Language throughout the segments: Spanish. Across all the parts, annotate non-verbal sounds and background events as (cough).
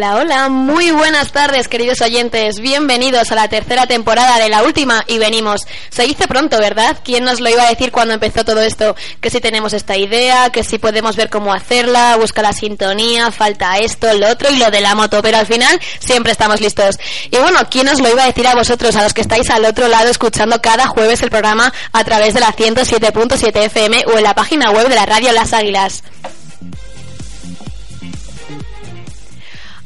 Hola, hola, muy buenas tardes queridos oyentes, bienvenidos a la tercera temporada de la última y venimos. Se dice pronto, ¿verdad? ¿Quién nos lo iba a decir cuando empezó todo esto? Que si tenemos esta idea, que si podemos ver cómo hacerla, busca la sintonía, falta esto, lo otro y lo de la moto, pero al final siempre estamos listos. Y bueno, ¿quién nos lo iba a decir a vosotros, a los que estáis al otro lado escuchando cada jueves el programa a través de la 107.7 FM o en la página web de la radio Las Águilas?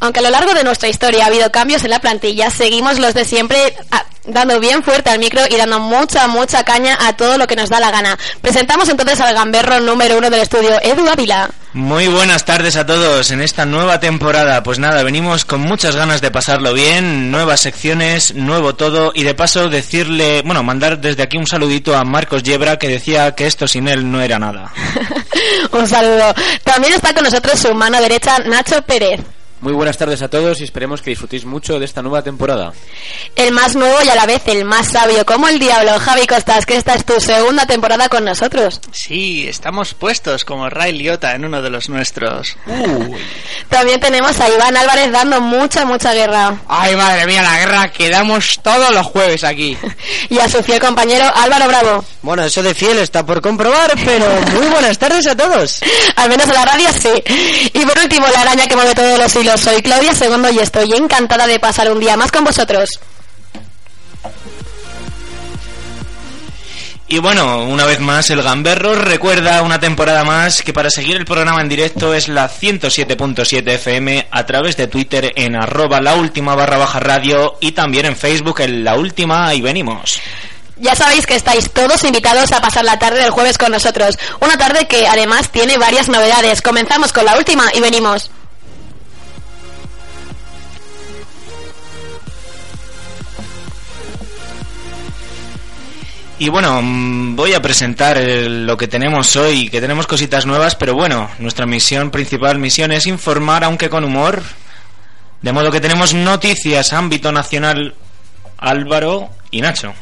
Aunque a lo largo de nuestra historia ha habido cambios en la plantilla, seguimos los de siempre ah, dando bien fuerte al micro y dando mucha, mucha caña a todo lo que nos da la gana. Presentamos entonces al gamberro número uno del estudio, Edu Ávila. Muy buenas tardes a todos en esta nueva temporada. Pues nada, venimos con muchas ganas de pasarlo bien, nuevas secciones, nuevo todo y de paso decirle, bueno, mandar desde aquí un saludito a Marcos Yebra que decía que esto sin él no era nada. (laughs) un saludo. También está con nosotros su mano derecha, Nacho Pérez. Muy buenas tardes a todos y esperemos que disfrutéis mucho de esta nueva temporada. El más nuevo y a la vez el más sabio, como el diablo, Javi Costas, que esta es tu segunda temporada con nosotros. Sí, estamos puestos como Ray Liotta en uno de los nuestros. También tenemos a Iván Álvarez dando mucha, mucha guerra. Ay, madre mía, la guerra que damos todos los jueves aquí. (laughs) y a su fiel compañero Álvaro Bravo. Bueno, eso de fiel está por comprobar, pero muy buenas tardes a todos. (laughs) Al menos en la radio sí. Y por último, la araña que mueve todos los hilos soy Claudia Segundo y estoy encantada de pasar un día más con vosotros. Y bueno, una vez más el Gamberro recuerda una temporada más que para seguir el programa en directo es la 107.7 FM a través de Twitter en arroba la última barra baja radio y también en Facebook en la última y venimos. Ya sabéis que estáis todos invitados a pasar la tarde del jueves con nosotros. Una tarde que además tiene varias novedades. Comenzamos con la última y venimos. Y bueno, mm, voy a presentar lo que tenemos hoy, que tenemos cositas nuevas, pero bueno, nuestra misión, principal misión es informar, aunque con humor. De modo que tenemos noticias, ámbito nacional, Álvaro y Nacho.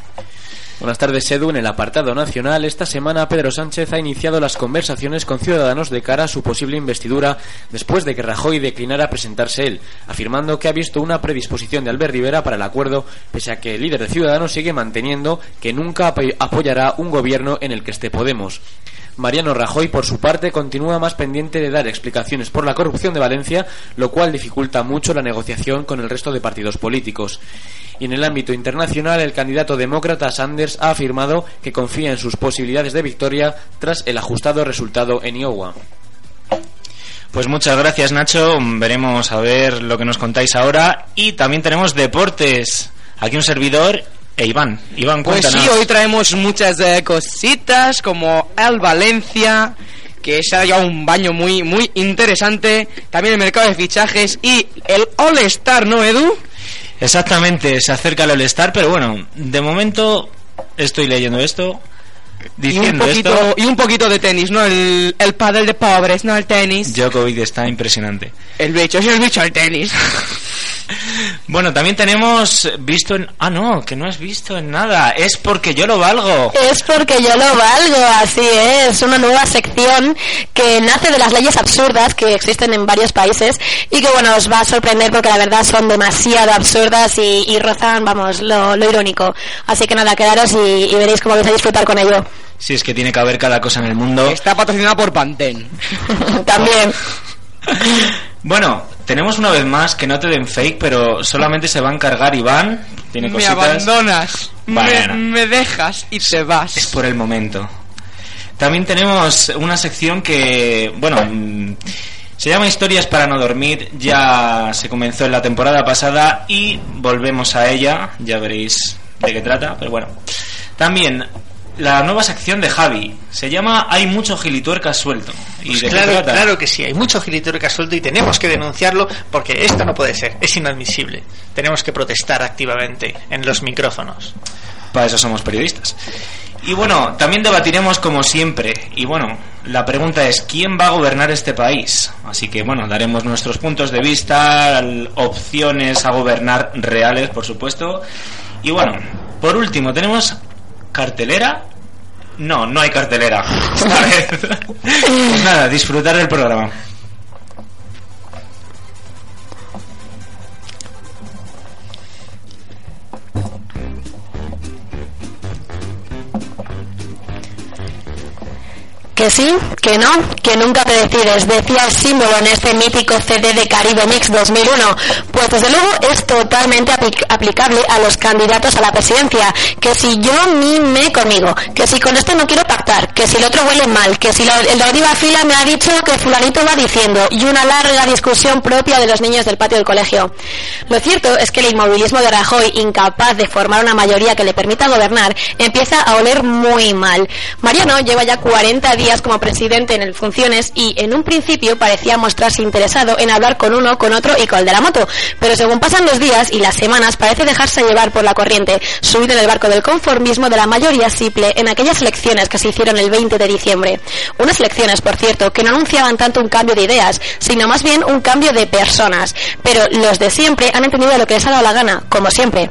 Buenas tardes, Edu. En el apartado nacional, esta semana Pedro Sánchez ha iniciado las conversaciones con Ciudadanos de cara a su posible investidura después de que Rajoy declinara presentarse él, afirmando que ha visto una predisposición de Albert Rivera para el acuerdo, pese a que el líder de Ciudadanos sigue manteniendo que nunca apoyará un gobierno en el que esté Podemos. Mariano Rajoy, por su parte, continúa más pendiente de dar explicaciones por la corrupción de Valencia, lo cual dificulta mucho la negociación con el resto de partidos políticos. Y en el ámbito internacional, el candidato demócrata Sanders ha afirmado que confía en sus posibilidades de victoria tras el ajustado resultado en Iowa. Pues muchas gracias Nacho, veremos a ver lo que nos contáis ahora y también tenemos deportes. Aquí un servidor e Iván, Iván, Pues sí, hoy traemos muchas eh, cositas como el Valencia, que se ha dado un baño muy, muy interesante. También el mercado de fichajes y el All-Star, ¿no, Edu? Exactamente, se acerca el All-Star, pero bueno, de momento estoy leyendo esto. Diciendo y un poquito, esto, y un poquito de tenis, ¿no? El, el pádel de pobres, ¿no? El tenis. Djokovic está impresionante. El bicho, sí, el bicho, el tenis. (laughs) Bueno, también tenemos visto en... Ah, no, que no has visto en nada. Es porque yo lo valgo. Es porque yo lo valgo, así es. Una nueva sección que nace de las leyes absurdas que existen en varios países y que, bueno, os va a sorprender porque la verdad son demasiado absurdas y, rozan, vamos, lo, irónico. Así que nada, quedaros y, y veréis cómo vais a disfrutar con ello. Si es que tiene que haber cada cosa en el mundo. Está patrocinado por Pantene. (laughs) También. Bueno, tenemos una vez más que no te den fake, pero solamente se va a encargar Iván. Tiene me cositas. abandonas, Bueno. me, me dejas y te vas. Es por el momento. También tenemos una sección que, bueno, mm, se llama Historias para no dormir. Ya se comenzó en la temporada pasada y volvemos a ella. Ya veréis de qué trata, pero bueno. También la nueva sección de Javi se llama Hay mucho gilituerca suelto. ¿Y Pues claro, claro que sí, hay mucho gilituerca suelto y tenemos que denunciarlo porque esto no puede ser, es inadmisible. Tenemos que protestar activamente en los micrófonos. Para eso somos periodistas. Y bueno, también debatiremos como siempre. Y bueno, la pregunta es, ¿quién va a gobernar este país? Así que bueno, daremos nuestros puntos de vista, opciones a gobernar reales, por supuesto. Y bueno, por último, tenemos cartelera. No, no hay cartelera. (laughs) Pues nada, disfrutar del programa. Que sí, que no, que nunca te decides, decía el símbolo en este mítico CD de Caribe Mix 2001. Pues desde luego es totalmente apli- aplicable a los candidatos a la presidencia. Que si yo mime conmigo, que si con esto no quiero pactar, que si el otro huele mal, que si lo- el de arriba fila me ha dicho que fulanito va diciendo y una larga discusión propia de los niños del patio del colegio. Lo cierto es que el inmovilismo de Rajoy, incapaz de formar una mayoría que le permita gobernar, empieza a oler muy mal. Mariano lleva ya 40 días como presidente en el funciones y en un principio parecía mostrarse interesado en hablar con uno, con otro y con el de la moto, pero según pasan los días y las semanas parece dejarse llevar por la corriente, subido en el barco del conformismo de la mayoría simple en aquellas elecciones que se hicieron el 20 de diciembre. Unas elecciones, por cierto, que no anunciaban tanto un cambio de ideas, sino más bien un cambio de personas, pero los de siempre han entendido lo que les ha dado la gana, como siempre.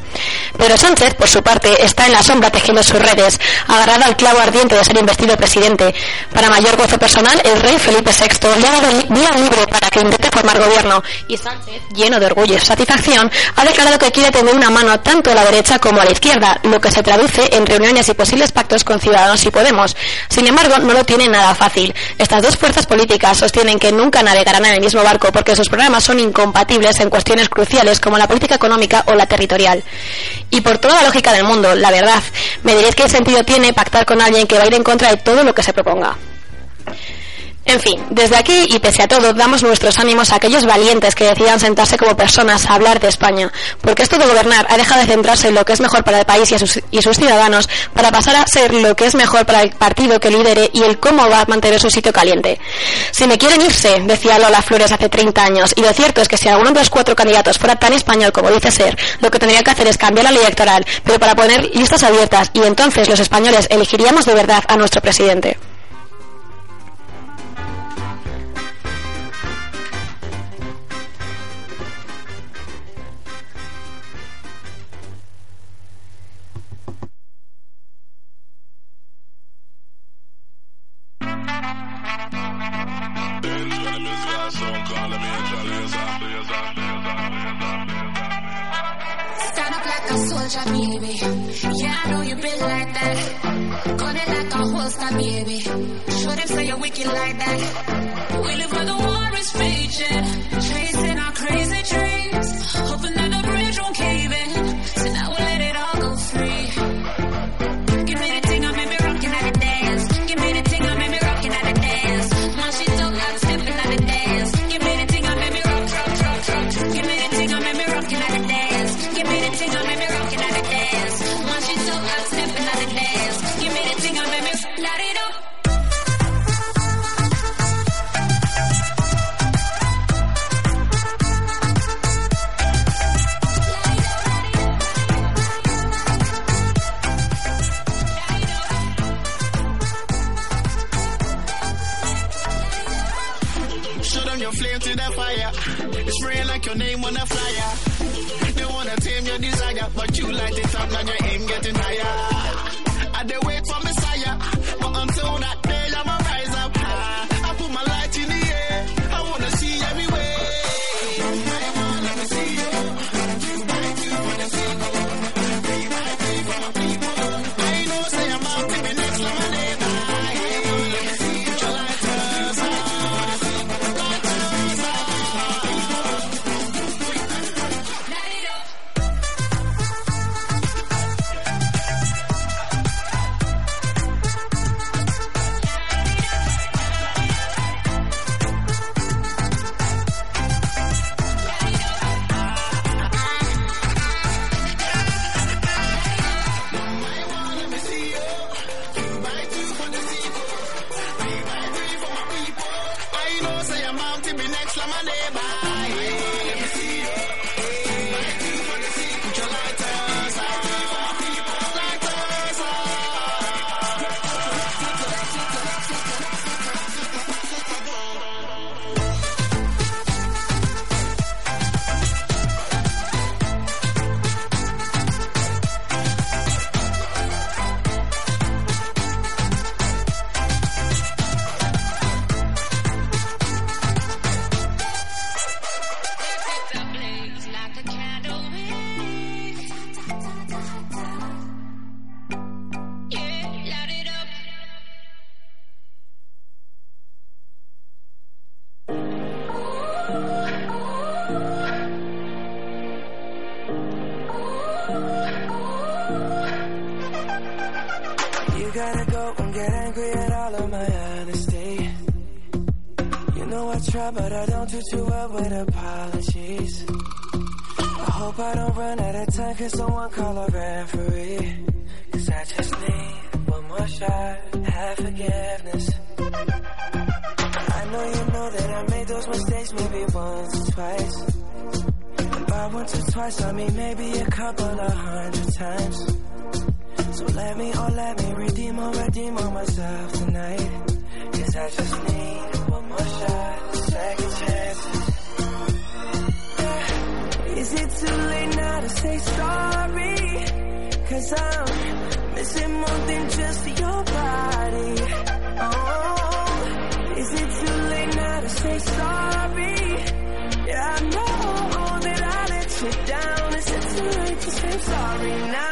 Pero Sánchez, por su parte, está en la sombra tejiendo sus redes, agarrado al clavo ardiente de ser investido presidente. Para mayor gozo personal, el rey Felipe VI le ha dado vía libre para que formar gobierno y Sánchez, lleno de orgullo y satisfacción, ha declarado que quiere tener una mano tanto a la derecha como a la izquierda, lo que se traduce en reuniones y posibles pactos con Ciudadanos y Podemos. Sin embargo, no lo tiene nada fácil. Estas dos fuerzas políticas sostienen que nunca navegarán en el mismo barco porque sus programas son incompatibles en cuestiones cruciales como la política económica o la territorial. Y por toda la lógica del mundo, la verdad, me diréis qué sentido tiene pactar con alguien que va a ir en contra de todo lo que se proponga. En fin, desde aquí y pese a todo, damos nuestros ánimos a aquellos valientes que decidan sentarse como personas a hablar de España, porque esto de gobernar ha dejado de centrarse en lo que es mejor para el país y, sus ciudadanos para pasar a ser lo que es mejor para el partido que lidere y el cómo va a mantener su sitio caliente. Si me quieren irse, decía Lola Flores hace 30 años, y lo cierto es que si alguno de los cuatro candidatos fuera tan español como dice ser, lo que tendría que hacer es cambiar la ley electoral, pero para poner listas abiertas, y entonces los españoles elegiríamos de verdad a nuestro presidente. Like baby. Yeah, I know you been like that. Gun it like a holster, baby. Show them say you're wicked like that. We live where the war is raging. Them your flame to the fire. Spraying like your name on a flyer. They wanna tame your desire, but you light it up, now your aim getting higher. I they wait for Messiah, but until that day, have forgiveness. I know you know that I made those mistakes maybe once or twice. And by once or twice, I mean maybe a couple of hundred times. So let me, oh let me redeem or redeem on myself tonight. Cause I just need one more shot, second chances. Is it too late now to say sorry? Cause I'm missing more than just your body. Oh, is it too late now to say sorry? Yeah, I know that I let you down. Is it too late to say sorry now?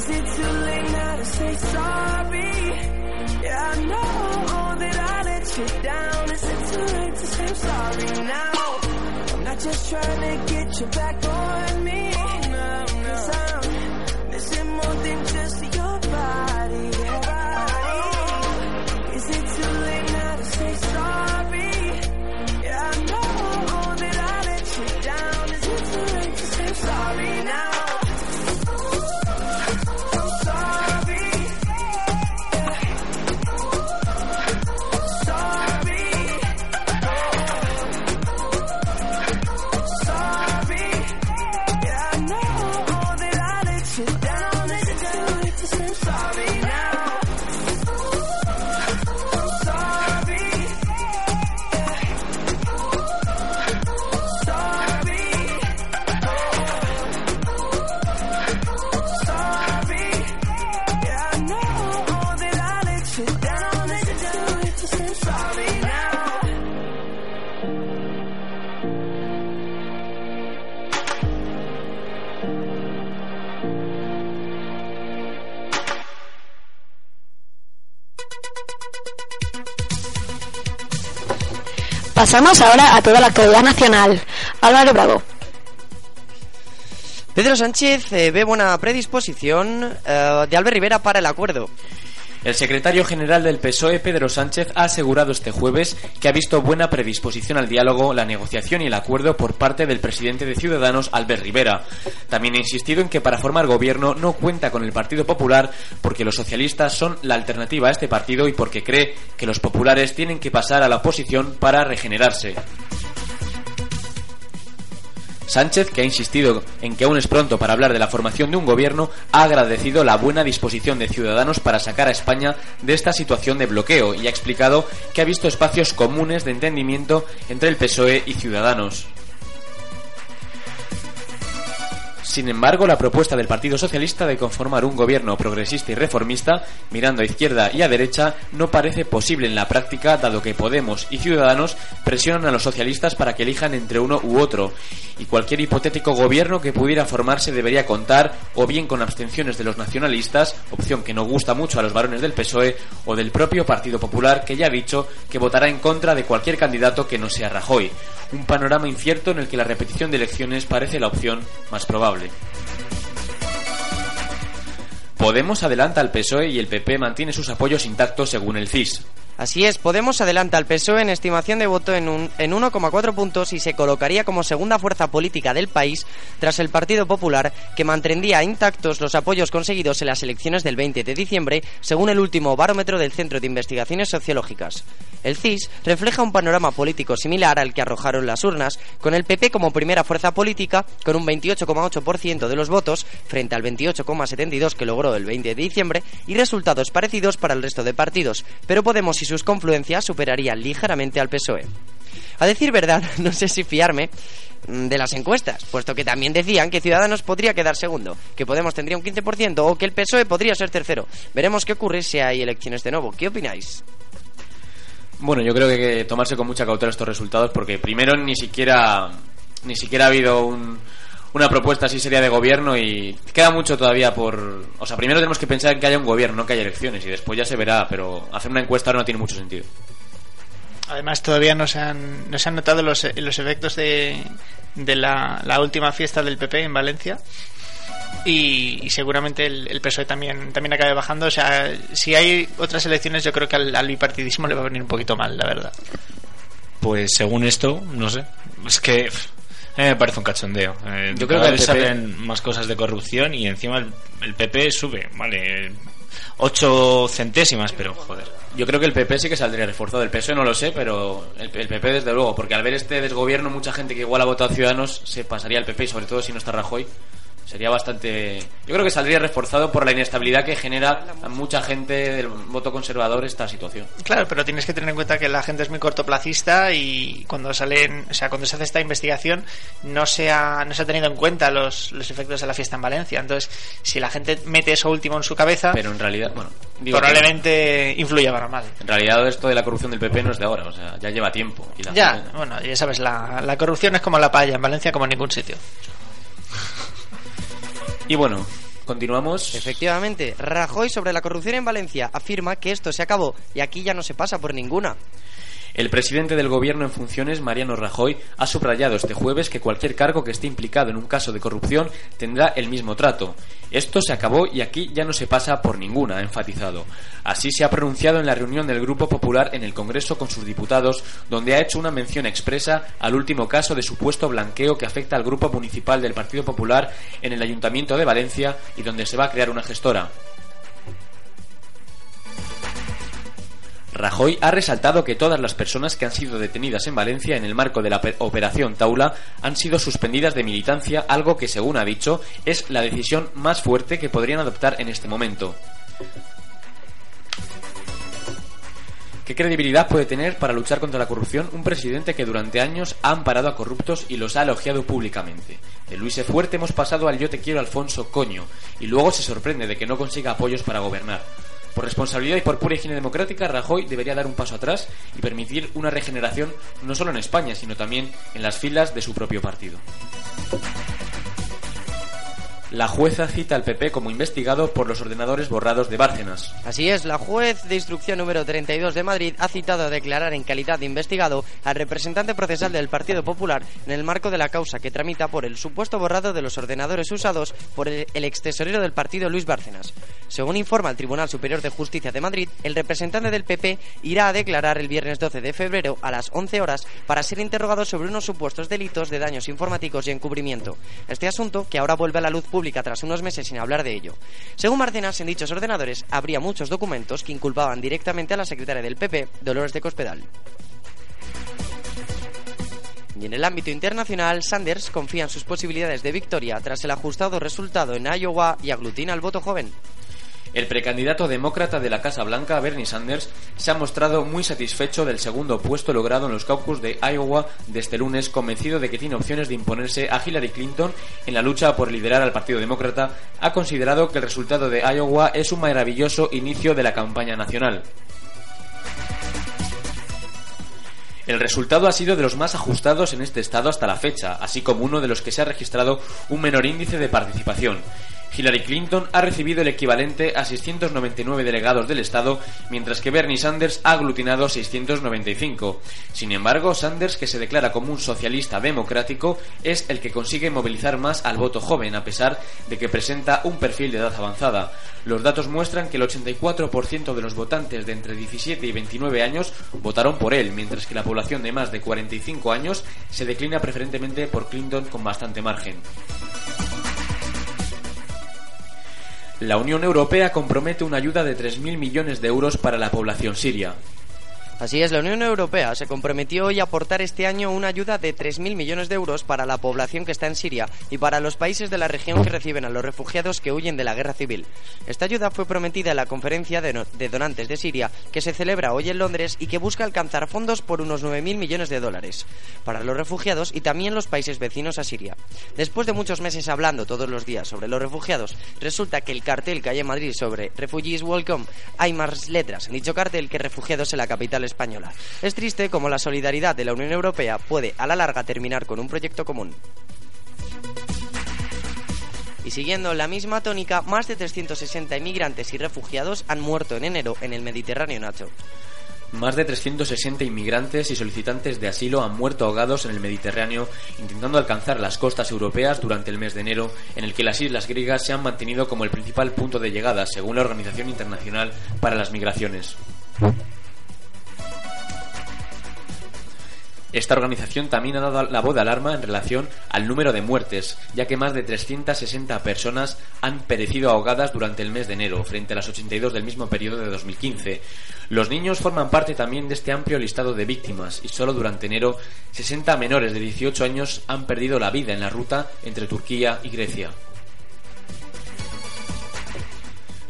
is it too late now to say sorry? Yeah, I know that I let you down. Is it too late to say sorry now? I'm not just trying to get you back on me. Cause I'm missing more than just your body. Is Pasamos ahora a toda la actualidad nacional. Álvaro Bravo. Pedro Sánchez eh, ve buena predisposición eh, de Albert Rivera para el acuerdo. El secretario general del PSOE, Pedro Sánchez, ha asegurado este jueves que ha visto buena predisposición al diálogo, la negociación y el acuerdo por parte del presidente de Ciudadanos, Albert Rivera. También ha insistido en que para formar gobierno no cuenta con el Partido Popular porque los socialistas son la alternativa a este partido y porque cree que los populares tienen que pasar a la oposición para regenerarse. Sánchez, que ha insistido en que aún es pronto para hablar de la formación de un gobierno, ha agradecido la buena disposición de Ciudadanos para sacar a España de esta situación de bloqueo y ha explicado que ha visto espacios comunes de entendimiento entre el PSOE y Ciudadanos. Sin embargo, la propuesta del Partido Socialista de conformar un gobierno progresista y reformista, mirando a izquierda y a derecha, no parece posible en la práctica, dado que Podemos y Ciudadanos presionan a los socialistas para que elijan entre uno u otro, y cualquier hipotético gobierno que pudiera formarse debería contar o bien con abstenciones de los nacionalistas, opción que no gusta mucho a los varones del PSOE, o del propio Partido Popular, que ya ha dicho que votará en contra de cualquier candidato que no sea Rajoy. Un panorama incierto en el que la repetición de elecciones parece la opción más probable. Podemos adelanta al PSOE y el PP mantiene sus apoyos intactos según el CIS. Así es, Podemos adelanta al PSOE en estimación de voto en, en 1,4 puntos y se colocaría como segunda fuerza política del país tras el Partido Popular, que mantendría intactos los apoyos conseguidos en las elecciones del 20 de diciembre, según el último barómetro del Centro de Investigaciones Sociológicas. El CIS refleja un panorama político similar al que arrojaron las urnas, con el PP como primera fuerza política, con un 28,8% de los votos, frente al 28,72% que logró el 20 de diciembre, y resultados parecidos para el resto de partidos, pero Podemos y sus confluencias superarían ligeramente al PSOE. A decir verdad, (laughs) no sé si fiarme mm, de las encuestas, puesto que también decían que Ciudadanos podría quedar segundo, que Podemos tendría un 15% o que el PSOE podría ser tercero. Veremos qué ocurre si hay elecciones de nuevo. ¿Qué opináis? Bueno, yo creo que hay que tomarse con mucha cautela estos resultados porque primero ni siquiera ni siquiera ha habido un- una propuesta así seria de gobierno y queda mucho todavía por... O sea, primero tenemos que pensar en que haya un gobierno, no que haya elecciones y después ya se verá, pero hacer una encuesta ahora no tiene mucho sentido. Además, todavía no se han, no se han notado los, los efectos de, de la, la última fiesta del PP en Valencia. Y, y seguramente el, el PSOE también, también acabe bajando. O sea, si hay otras elecciones, yo creo que al, al bipartidismo le va a venir un poquito mal, la verdad. Pues según esto, no sé. Es que a mí me parece un cachondeo. Eh, Yo creo que PP salen más cosas de corrupción y encima el, el PP sube, vale, 8 centésimas, pero joder. Yo creo que el PP sí que saldría reforzado. El PSOE no lo sé, pero el, el PP desde luego, porque al ver este desgobierno mucha gente que igual ha votado a Ciudadanos se pasaría al PP y sobre todo si no está Rajoy. Sería bastante... Yo creo que saldría reforzado por la inestabilidad que genera a mucha gente del voto conservador esta situación. Claro, pero tienes que tener en cuenta que la gente es muy cortoplacista y cuando salen, o sea, cuando se hace esta investigación no se ha, no se ha tenido en cuenta los, los efectos de la fiesta en Valencia. Entonces, si la gente mete eso último en su cabeza, Pero en realidad, bueno, digo que- probablemente influya para mal. En realidad esto de la corrupción del PP no es de ahora, o sea, ya lleva tiempo. Y la Ya, gente- bueno, ya sabes, la, la corrupción es como la palla en Valencia, como en ningún sitio. Y bueno, continuamos. Efectivamente, Rajoy sobre la corrupción en Valencia afirma que esto se acabó y aquí ya no se pasa por ninguna. El presidente del gobierno en funciones, Mariano Rajoy, ha subrayado este jueves que cualquier cargo que esté implicado en un caso de corrupción tendrá el mismo trato. Esto se acabó y aquí ya no se pasa por ninguna, ha enfatizado. Así se ha pronunciado en la reunión del Grupo Popular en el Congreso con sus diputados, donde ha hecho una mención expresa al último caso de supuesto blanqueo que afecta al Grupo Municipal del Partido Popular en el Ayuntamiento de Valencia y donde se va a crear una gestora. Rajoy ha resaltado que todas las personas que han sido detenidas en Valencia en el marco de la pe- operación Taula han sido suspendidas de militancia, algo que, según ha dicho, es la decisión más fuerte que podrían adoptar en este momento. ¿Qué credibilidad puede tener para luchar contra la corrupción un presidente que durante años ha amparado a corruptos y los ha elogiado públicamente? De Luis E. Fuerte hemos pasado al yo te quiero Alfonso coño y luego se sorprende de que no consiga apoyos para gobernar. Por responsabilidad y por pura higiene democrática, Rajoy debería dar un paso atrás y permitir una regeneración no solo en España, sino también en las filas de su propio partido. La jueza cita al PP como investigado por los ordenadores borrados de Bárcenas. Así es, la juez de instrucción número 32 de Madrid ha citado a declarar en calidad de investigado al representante procesal del Partido Popular en el marco de la causa que tramita por el supuesto borrado de los ordenadores usados por el, extesorero del partido Luis Bárcenas. Según informa el Tribunal Superior de Justicia de Madrid, el representante del PP irá a declarar el viernes 12 de febrero a las 11 horas para ser interrogado sobre unos supuestos delitos de daños informáticos y encubrimiento. Este asunto, que ahora vuelve a la luz pública tras unos meses sin hablar de ello. Según Bárcenas, en dichos ordenadores habría muchos documentos que inculpaban directamente a la secretaria del PP, Dolores de Cospedal. Y en el ámbito internacional, Sanders confía en sus posibilidades de victoria tras el ajustado resultado en Iowa y aglutina al voto joven. El precandidato demócrata de la Casa Blanca, Bernie Sanders, se ha mostrado muy satisfecho del segundo puesto logrado en los caucus de Iowa de este lunes, convencido de que tiene opciones de imponerse a Hillary Clinton en la lucha por liderar al Partido Demócrata. Ha considerado que el resultado de Iowa es un maravilloso inicio de la campaña nacional. El resultado ha sido de los más ajustados en este estado hasta la fecha, así como uno de los que se ha registrado un menor índice de participación. Hillary Clinton ha recibido el equivalente a 699 delegados del Estado, mientras que Bernie Sanders ha aglutinado 695. Sin embargo, Sanders, que se declara como un socialista democrático, es el que consigue movilizar más al voto joven, a pesar de que presenta un perfil de edad avanzada. Los datos muestran que el 84% de los votantes de entre 17 y 29 años votaron por él, mientras que la población de más de 45 años se declina preferentemente por Clinton con bastante margen. La Unión Europea compromete una ayuda de 3.000 millones de euros para la población siria. Así es, la Unión Europea se comprometió hoy a aportar este año una ayuda de 3.000 millones de euros para la población que está en Siria y para los países de la región que reciben a los refugiados que huyen de la guerra civil. Esta ayuda fue prometida en la conferencia de, no- de donantes de Siria que se celebra hoy en Londres y que busca alcanzar fondos por unos 9.000 millones de dólares para los refugiados y también los países vecinos a Siria. Después de muchos meses hablando todos los días sobre los refugiados, resulta que el cartel que hay en Madrid sobre Refugees Welcome hay más letras en dicho cartel que refugiados en la capital española. Es triste como la solidaridad de la Unión Europea puede a la larga terminar con un proyecto común. Y siguiendo la misma tónica, más de 360 inmigrantes y refugiados han muerto en enero en el Mediterráneo Nacho. Más de 360 inmigrantes y solicitantes de asilo han muerto ahogados en el Mediterráneo intentando alcanzar las costas europeas durante el mes de enero, en el que las islas griegas se han mantenido como el principal punto de llegada, según la Organización Internacional para las Migraciones. Esta organización también ha dado la voz de alarma en relación al número de muertes, ya que más de 360 personas han perecido ahogadas durante el mes de enero, frente a las 82 del mismo periodo de 2015. Los niños forman parte también de este amplio listado de víctimas y solo durante enero 60 menores de 18 años han perdido la vida en la ruta entre Turquía y Grecia.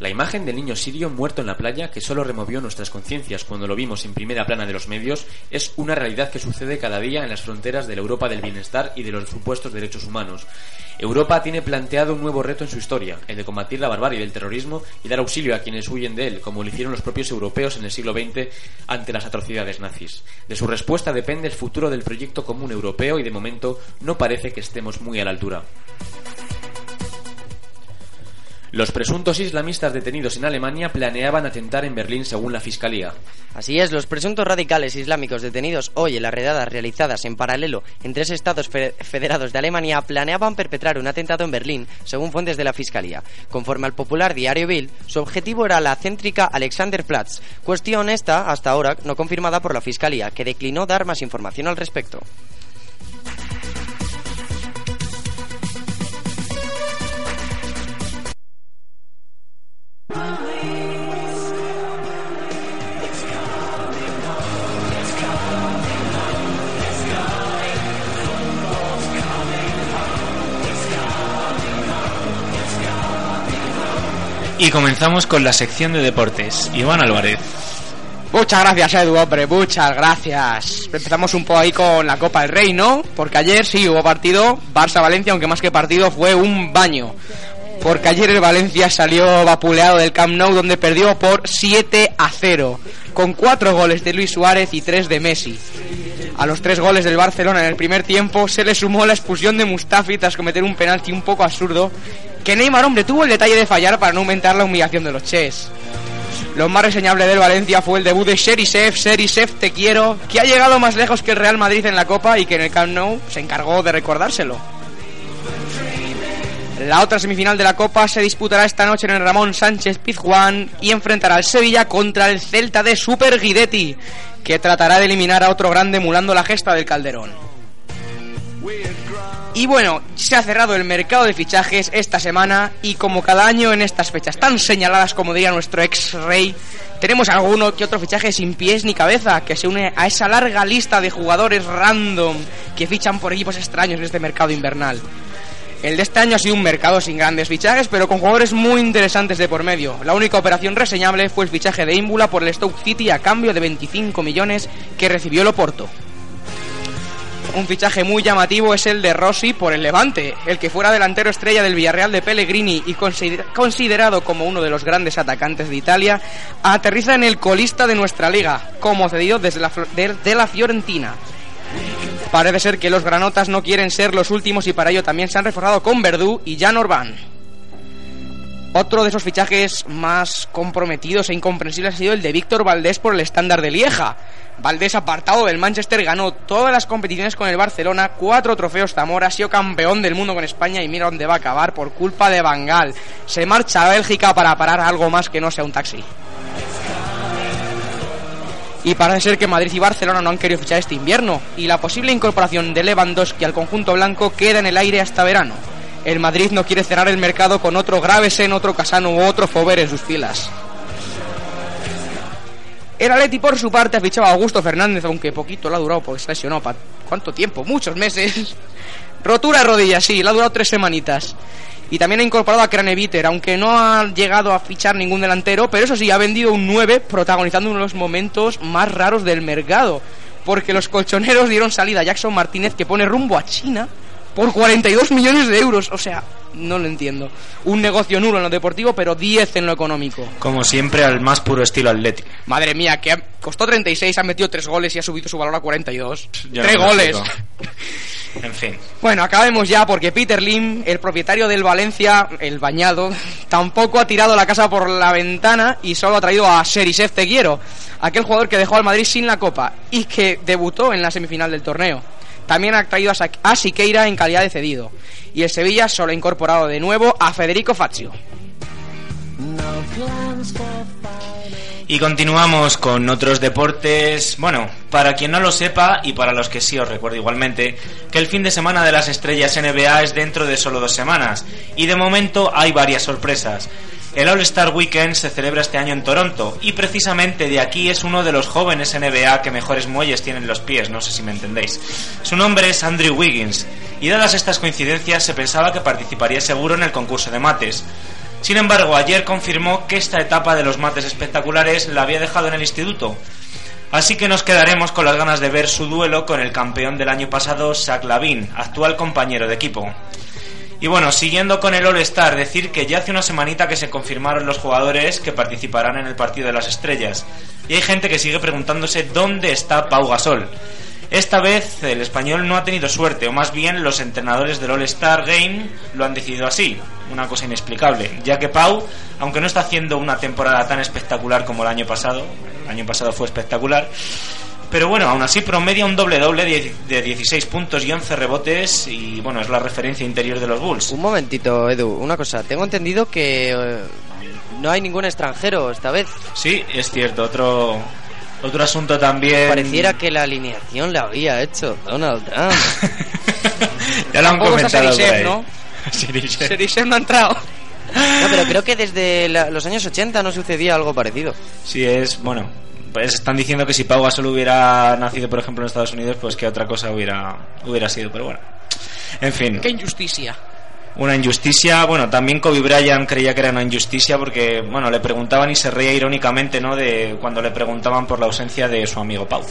La imagen del niño sirio muerto en la playa, que solo removió nuestras conciencias cuando lo vimos en primera plana de los medios, es una realidad que sucede cada día en las fronteras de la Europa del bienestar y de los supuestos derechos humanos. Europa tiene planteado un nuevo reto en su historia, el de combatir la barbarie del terrorismo y dar auxilio a quienes huyen de él, como lo hicieron los propios europeos en el siglo XX ante las atrocidades nazis. De su respuesta depende el futuro del proyecto común europeo y de momento no parece que estemos muy a la altura. Los presuntos islamistas detenidos en Alemania planeaban atentar en Berlín según la Fiscalía. Así es, los presuntos radicales islámicos detenidos hoy en las redadas realizadas en paralelo en tres estados fe- federados de Alemania planeaban perpetrar un atentado en Berlín, según fuentes de la Fiscalía. Conforme al popular diario Bild, su objetivo era la céntrica Alexanderplatz, cuestión esta, hasta ahora, no confirmada por la Fiscalía, que declinó dar más información al respecto. Y comenzamos con la sección de deportes. Iván Álvarez. Muchas gracias, Edu, hombre, muchas gracias. Empezamos un poco ahí con la Copa del Rey, ¿no? Porque ayer sí hubo partido, Barça-Valencia, aunque más que partido fue un baño. Porque ayer el Valencia salió vapuleado del Camp Nou, donde perdió por 7 a 0, con 4 goles de Luis Suárez y 3 de Messi. A los tres goles del Barcelona en el primer tiempo se le sumó la expulsión de Mustafi tras cometer un penalti un poco absurdo, que Neymar, hombre, tuvo el detalle de fallar para no aumentar la humillación de los Ches. Lo más reseñable del Valencia fue el debut de Sherisev, Sherisev te quiero, que ha llegado más lejos que el Real Madrid en la Copa y que en el Camp Nou se encargó de recordárselo. La otra semifinal de la Copa se disputará esta noche en el Ramón Sánchez Pizjuán y enfrentará al Sevilla contra el Celta de Super Guidetti, que tratará de eliminar a otro grande emulando la gesta del Calderón. Y bueno, se ha cerrado el mercado de fichajes esta semana y como cada año en estas fechas tan señaladas como diría nuestro ex rey, tenemos alguno que otro fichaje sin pies ni cabeza que se une a esa larga lista de jugadores random que fichan por equipos extraños en este mercado invernal. El de este año ha sido un mercado sin grandes fichajes, pero con jugadores muy interesantes de por medio. La única operación reseñable fue el fichaje de Ímbula por el Stoke City a cambio de 25 millones que recibió el Oporto. Un fichaje muy llamativo es el de Rossi por el Levante, el que fuera delantero estrella del Villarreal de Pellegrini y consider- considerado como uno de los grandes atacantes de Italia, aterriza en el colista de nuestra liga, como cedido desde la, de la Fiorentina. Parece ser que los granotas no quieren ser los últimos y para ello también se han reforzado con Verdú y Jan Orbán. Otro de esos fichajes más comprometidos e incomprensibles ha sido el de Víctor Valdés por el estándar de Lieja. Valdés, apartado del Manchester, ganó todas las competiciones con el Barcelona, cuatro trofeos Zamora, ha sido campeón del mundo con España y mira dónde va a acabar por culpa de Bangal. Se marcha a Bélgica para parar algo más que no sea un taxi. Y parece ser que Madrid y Barcelona no han querido fichar este invierno, y la posible incorporación de Lewandowski al conjunto blanco queda en el aire hasta verano. El Madrid no quiere cerrar el mercado con otro Gravesen, otro Casano u otro Fover en sus filas. El Atleti por su parte ha fichado a Augusto Fernández, aunque poquito le ha durado porque se. ¿pa- ¿Cuánto tiempo? Muchos meses. (laughs) Rotura de rodilla, sí, le ha durado tres semanitas. Y también ha incorporado a Craneviter, aunque no ha llegado a fichar ningún delantero, pero eso sí, ha vendido un 9, protagonizando uno de los momentos más raros del mercado. Porque los colchoneros dieron salida a Jackson Martínez, que pone rumbo a China por 42 millones de euros. O sea, no lo entiendo. Un negocio nulo en lo deportivo, pero 10 en lo económico. Como siempre, al más puro estilo atlético. Madre mía, que ha- costó 36, ha metido 3 goles y ha subido su valor a 42. Yo no 3 me lo goles. (laughs) En fin. Bueno, acabemos ya porque Peter Lim, el propietario del Valencia, el bañado, tampoco ha tirado la casa por la ventana y solo ha traído a Serisev Teguiero, aquel jugador que dejó al Madrid sin la copa y que debutó en la semifinal del torneo. También ha traído a, Siqueira en calidad de cedido. Y el Sevilla solo ha incorporado de nuevo a Federico Fazio. Y continuamos con otros deportes. Bueno, para quien no lo sepa y para los que sí os recuerdo igualmente, que el fin de semana de las estrellas NBA es dentro de solo dos semanas. Y de momento hay varias sorpresas. El All-Star Weekend se celebra este año en Toronto y precisamente de aquí es uno de los jóvenes NBA que mejores muelles tienen los pies, no sé si me entendéis. Su nombre es Andrew Wiggins y dadas estas coincidencias se pensaba que participaría seguro en el concurso de mates. Sin embargo, ayer confirmó que esta etapa de los mates espectaculares la había dejado en el instituto. Así que nos quedaremos con las ganas de ver su duelo con el campeón del año pasado, Zach Lavin, actual compañero de equipo. Y bueno, siguiendo con el All-Star, decir que ya hace una semanita que se confirmaron los jugadores que participarán en el partido de las estrellas. Y hay gente que sigue preguntándose dónde está Pau Gasol. Esta vez el español no ha tenido suerte, o más bien los entrenadores del All-Star Game lo han decidido así, una cosa inexplicable, ya que Pau, aunque no está haciendo una temporada tan espectacular como el año pasado, el año pasado fue espectacular, pero bueno, aún así promedia un doble doble de de 16 puntos y 11 rebotes y bueno, es la referencia interior de los Bulls. Un momentito, Edu, una cosa. Tengo entendido que eh, no hay ningún extranjero esta vez. Sí, es cierto, otro otro asunto también Pareciera que la alineación la había hecho Donald Trump. (laughs) ya lo han está comentado Serisev, ahí. ¿no? (laughs) Serisev. Serisev no ha entrado. (laughs) No, pero creo que desde la- los años 80 no sucedía algo parecido. Sí, es, bueno, pues están diciendo que si Pau Gasol hubiera nacido, por ejemplo, en Estados Unidos, pues que otra cosa hubiera, hubiera sido, pero bueno. En fin, Qué injusticia. Una injusticia. Bueno, también Kobe Bryant creía que era una injusticia porque, bueno, le preguntaban y se reía irónicamente, ¿no? De cuando le preguntaban por la ausencia de su amigo Pau.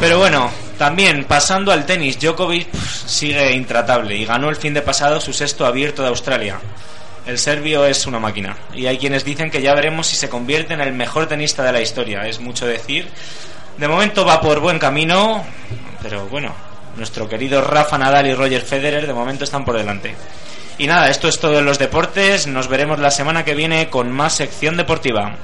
Pero bueno, también pasando al tenis, Djokovic sigue intratable y ganó el fin de pasado su sexto abierto de Australia. El serbio es una máquina y hay quienes dicen que ya veremos si se convierte en el mejor tenista de la historia. Es mucho decir. De momento va por buen camino, pero bueno, nuestro querido Rafa Nadal y Roger Federer de momento están por delante. Y nada, esto es todo en los deportes. Nos veremos la semana que viene con más sección deportiva.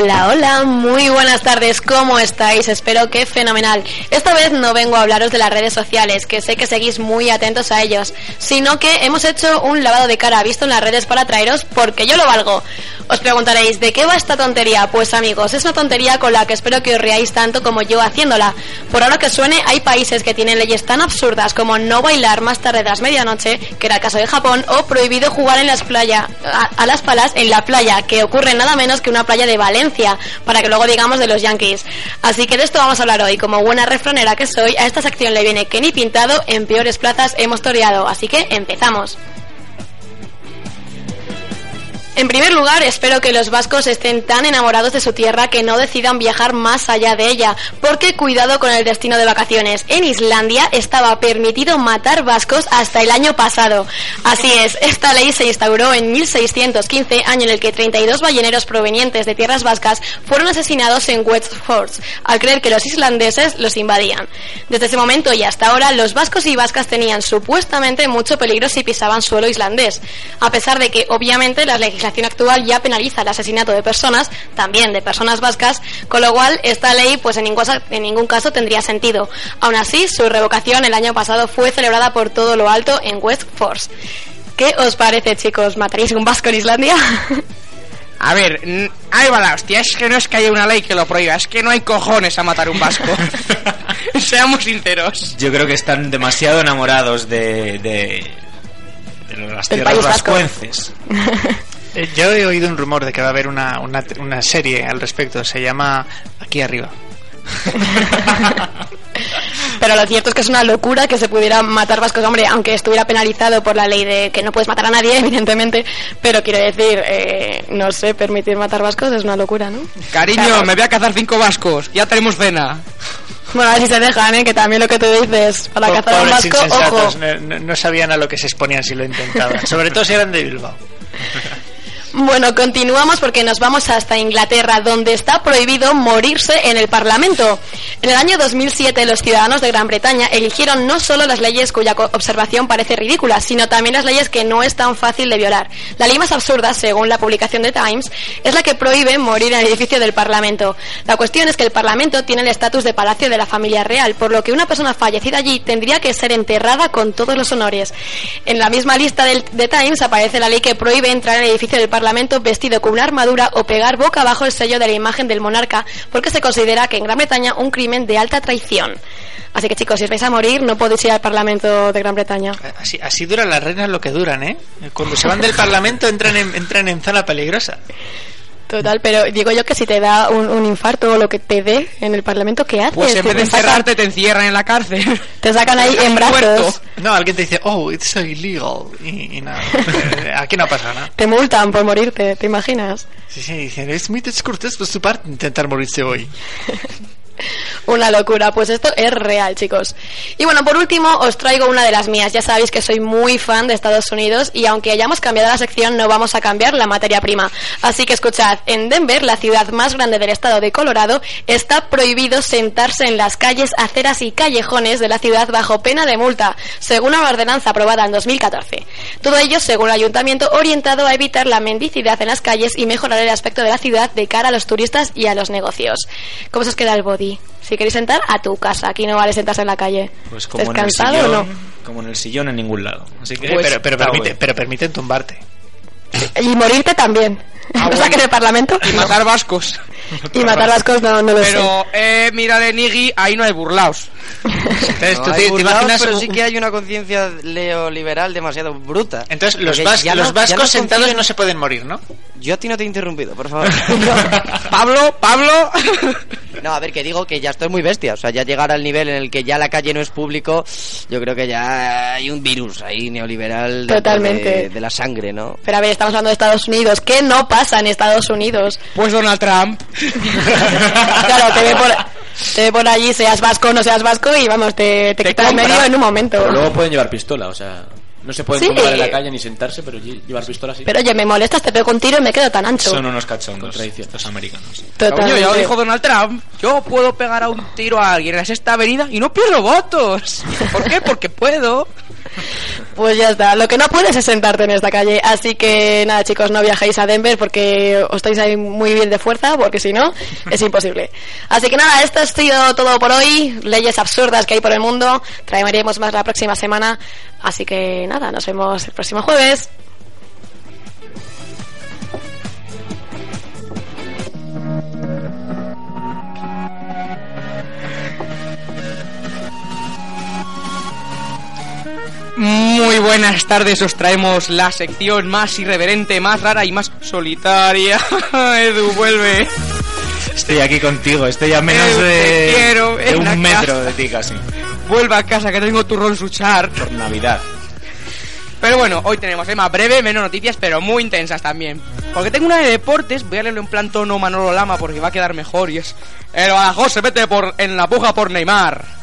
Hola, hola, muy buenas tardes, ¿cómo estáis? Espero que fenomenal. Esta vez no vengo a hablaros de las redes sociales, que sé que seguís muy atentos a ellos, sino que hemos hecho un lavado de cara visto en las redes para traeros porque yo lo valgo. Os preguntaréis, ¿de qué va esta tontería? Pues amigos, es una tontería con la que espero que os reáis tanto como yo haciéndola. Por ahora que suene, hay países que tienen leyes tan absurdas como no bailar más tarde de las medianoche, que era el caso de Japón, o prohibido jugar en las playas, a, a las palas en la playa, que ocurre nada menos que una playa de Valencia, para que luego digamos de los Yankees. Así que de esto vamos a hablar hoy. Como buena refranera que soy, a esta sección le viene que ni pintado, en peores plazas hemos toreado. Así que empezamos. En primer lugar, espero que los vascos estén tan enamorados de su tierra que no decidan viajar más allá de ella, porque cuidado con el destino de vacaciones. En Islandia estaba permitido matar vascos hasta el año pasado. Así es, esta ley se instauró en 1615, año en el que 32 balleneros provenientes de tierras vascas fueron asesinados en Westford, al creer que los islandeses los invadían. Desde ese momento y hasta ahora, los vascos y vascas tenían supuestamente mucho peligro si pisaban suelo islandés, a pesar de que obviamente la legislación actual ya penaliza el asesinato de personas, también de personas vascas, con lo cual esta ley pues en ningún, caso- en ningún caso tendría sentido. Aún así, su revocación el año pasado fue celebrada por todo lo alto en West Force. ¿Qué os parece, chicos? ¿Mataréis un vasco en Islandia? (laughs) A ver, ahí va la hostia. Es que no es que haya una ley que lo prohíba, es que no hay cojones a matar un vasco. (laughs) (laughs) Seamos sinceros. Yo creo que están demasiado enamorados de, de, de las tierras vascuences. Eh, Yo he oído un rumor de que va a haber una, una, una serie al respecto. Se llama Aquí arriba. (laughs) Pero lo cierto es que es una locura que se pudiera matar vascos, hombre, aunque estuviera penalizado por la ley de que no puedes matar a nadie, (laughs) evidentemente, pero quiero decir, eh, no sé, permitir matar vascos es una locura, ¿no? Cariño, Claro. me voy a cazar cinco vascos. Ya tenemos cena. Bueno, a ver si se dejan, ¿eh? que también lo que tú dices, para cazar a un vasco, ojo. no- no sabían a lo que se exponían si lo intentaban. Sobre todo si eran de Bilbao. (laughs) Bueno, continuamos porque nos vamos hasta Inglaterra, donde está prohibido morirse en el Parlamento. En el año 2007, los ciudadanos de Gran Bretaña eligieron no solo las leyes cuya observación parece ridícula, sino también las leyes que no es tan fácil de violar. La ley más absurda, según la publicación de Times, es la que prohíbe morir en el edificio del Parlamento. La cuestión es que el Parlamento tiene el estatus de palacio de la familia real, por lo que una persona fallecida allí tendría que ser enterrada con todos los honores. En la misma lista de Times aparece la ley que prohíbe entrar en el edificio del Parlamento vestido con una armadura o pegar boca abajo el sello de la imagen del monarca, porque se considera que en Gran Bretaña un crimen de alta traición. Así que chicos, si os vais a morir, no podéis ir al Parlamento de Gran Bretaña. Así, así duran las reinas lo que duran, ¿eh? Cuando se van del Parlamento entran en, entran en zona peligrosa. Total, pero digo yo que si te da un, un infarto o lo que te dé en el Parlamento, ¿qué haces? Pues en Que vez de encerrarte, te encierran en la cárcel. (laughs) Te sacan ahí (laughs) en brazos, No, alguien te dice, oh, it's illegal. Y, y nada, (laughs) aquí no pasa nada. te multan por morirte, ¿te imaginas? Sí, sí, dicen, es muy descortés por su parte intentar morirse hoy. (laughs) Una locura, pues esto es real, chicos. Y bueno, por último, os traigo una de las mías. Ya sabéis que soy muy fan de Estados Unidos y aunque hayamos cambiado la sección, no vamos a cambiar la materia prima. Así que escuchad, en Denver, la ciudad más grande del estado de Colorado, está prohibido sentarse en las calles, aceras y callejones de la ciudad bajo pena de multa, según una ordenanza aprobada en 2014. Todo ello, según el ayuntamiento, orientado a evitar la mendicidad en las calles y mejorar el aspecto de la ciudad de cara a los turistas y a los negocios. ¿Cómo se os queda el body? Si queréis sentar, a tu casa. Aquí no vale sentarse en la calle. Pues como en, el ¿Descansado o sillón, no? como en el sillón en ningún lado. Así que Eh, pero, pero, permite, pero permiten tumbarte. Y morirte también. Ah, (laughs) o sea bueno. que en el Parlamento. Y matar vascos. Y matar vascos no, no lo Pero, eh, mira de Nigui, ahí no hay burlaos. (laughs) Entonces, No tú hay te, te burlaos, imaginas... pero un- sí que hay una conciencia neoliberal demasiado bruta. Entonces, los, vas- ya los no- ya vascos no sentados no se pueden morir, ¿no? Yo a ti no te he interrumpido, por favor. (laughs) Pablo, Pablo. No, a ver, que digo que ya esto es muy bestia. O sea, ya llegar al nivel en el que ya la calle no es público, yo creo que ya hay un virus ahí neoliberal Totalmente. De, de la sangre, ¿no? Pero a ver, estamos hablando de Estados Unidos. ¿Qué no pasa en Estados Unidos? Pues Donald Trump. (laughs) claro, te ve por, te por allí, seas vasco o no seas vasco, y vamos, te, te, Te quita el compra. medio en un momento. Pero luego pueden llevar pistola, o sea, no se pueden Sí. en la calle ni sentarse, pero lle- llevar pistola sí. Pero oye, me molestas, te pego un tiro y me quedo tan ancho. Son unos cachondos estos americanos. Coño, Totalmente. ya lo dijo Donald Trump. Yo puedo pegar a un tiro a alguien en la sexta avenida y no pierdo votos. ¿Por qué? Porque puedo. Pues ya está, lo que no puedes es sentarte en esta calle. Así que nada, chicos, no viajéis a Denver porque os estáis ahí muy bien de fuerza, porque si no, es imposible. Así que nada, esto ha sido todo por hoy. Leyes absurdas que hay por el mundo. Traeremos más la próxima semana. Así que nada, nos vemos el próximo jueves. Muy buenas tardes, os traemos la sección más irreverente, más rara y más solitaria. (laughs) Edu, vuelve. Estoy aquí contigo, estoy a menos de, quiero, de un metro casa. de ti casi. Vuelve a casa que tengo turrón suchar. Por Navidad. Pero bueno, hoy tenemos tema breve, menos noticias, pero muy intensas también. Porque tengo una de deportes, voy a leerlo en plan tono Manolo Lama porque va a quedar mejor y es... El Badajoz se mete por, en la puja por Neymar.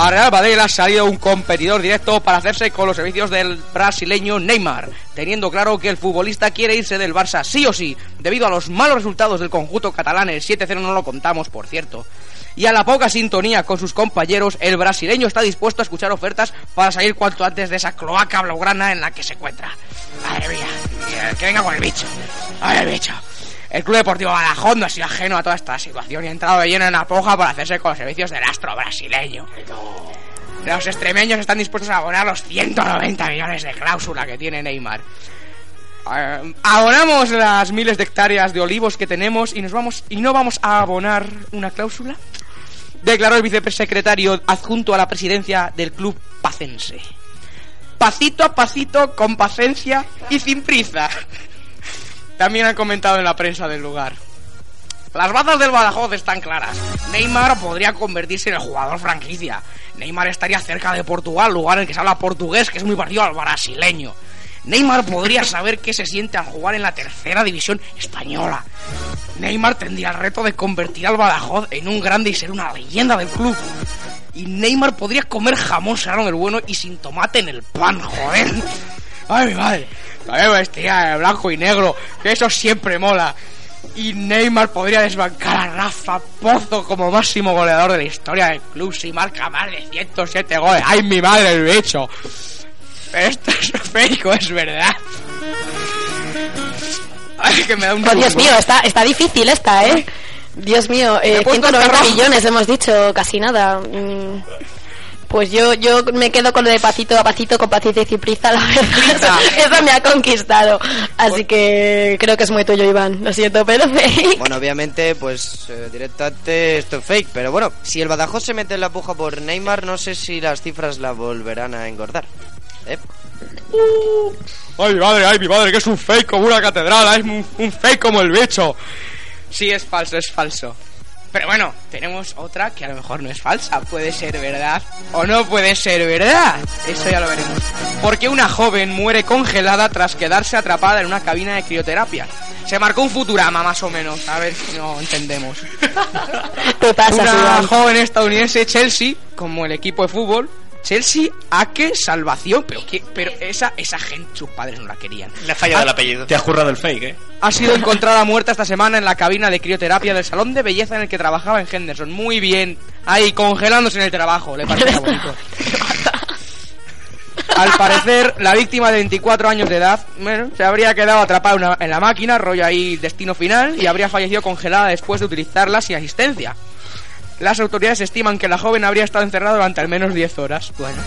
A Real Madrid ha salido un competidor directo para hacerse con los servicios del brasileño Neymar, teniendo claro que el futbolista quiere irse del Barça sí o sí, debido a los malos resultados del conjunto catalán, el 7-0 no lo contamos, por cierto. Y a la poca sintonía con sus compañeros, el brasileño está dispuesto a escuchar ofertas para salir cuanto antes de esa cloaca blaugrana en la que se encuentra. Madre mía, que venga con el bicho. Ay, el bicho. El Club Deportivo Badajoz no ha sido ajeno a toda esta situación y ha entrado de lleno en la puja para hacerse con los servicios del astro brasileño. Los extremeños están dispuestos a abonar los 190 millones de cláusula que tiene Neymar. Eh, abonamos las miles de hectáreas de olivos que tenemos y nos vamos y no vamos a abonar una cláusula. Declaró el vicepresecretario adjunto a la presidencia del club pacense. Pasito a pasito, con paciencia y sin prisa. También han comentado en la prensa del lugar. Las bazas del Badajoz están claras. Neymar podría convertirse en el jugador franquicia. Neymar estaría cerca de Portugal, lugar en el que se habla portugués, que es muy parecido al brasileño. Neymar podría saber qué se siente al jugar en la tercera división española. Neymar tendría el reto de convertir al Badajoz en un grande y ser una leyenda del club. Y Neymar podría comer jamón serrano del bueno y sin tomate en el pan, joder. Ay, mi madre. También vestiría de blanco y negro, que eso siempre mola. Y Neymar podría desbancar a Rafa Pozo como máximo goleador de la historia del club si marca más de 107 goles. ¡Ay, mi madre, el bicho! Esto es (laughs) fake, ¿o es verdad? Ay, que me da un Oh, Dios mío, está, está difícil esta, ¿eh? Dios mío, eh, he puesto 190 el perro. millones hemos dicho, casi nada. Mm, Pues yo, yo me quedo con lo de pasito a pasito, con paciencia y sin prisa, la verdad. (laughs) Eso me ha conquistado. Así que creo que es muy tuyo, Iván. Lo siento, pero (laughs) fake. Bueno, obviamente, pues eh, directamente esto es fake. Pero bueno, si el Badajoz se mete en la puja por Neymar, no sé si las cifras la volverán a engordar. ¿Eh? Ay, mi madre, ay, mi madre, que es un fake como una catedral, es un, un fake como el bicho. Sí, es falso, es falso. Pero bueno, tenemos otra que a lo mejor no es falsa. Puede ser verdad o no puede ser verdad. Eso ya lo veremos. Porque una joven muere congelada tras quedarse atrapada en una cabina de crioterapia. Se marcó un Futurama, más o menos. A ver si no entendemos. (laughs) Te pasas, Una joven estadounidense, Chelsea, como el equipo de fútbol. Chelsea, ¿a qué salvación? Pero, qué, pero esa, esa gente, sus padres no la querían. Le ha fallado el apellido. Te has currado el fake, ¿eh? Ha sido encontrada muerta esta semana en la cabina de crioterapia del salón de belleza en el que trabajaba en Henderson. Muy bien. Ahí, congelándose en el trabajo. Le parecía (laughs) bonito. Al parecer, la víctima de 24 años de edad, bueno, se habría quedado atrapada en una- en la máquina, rollo ahí destino final, y habría fallecido congelada después de utilizarla sin asistencia. Las autoridades estiman que la joven habría estado encerrada durante al menos 10 horas. Bueno,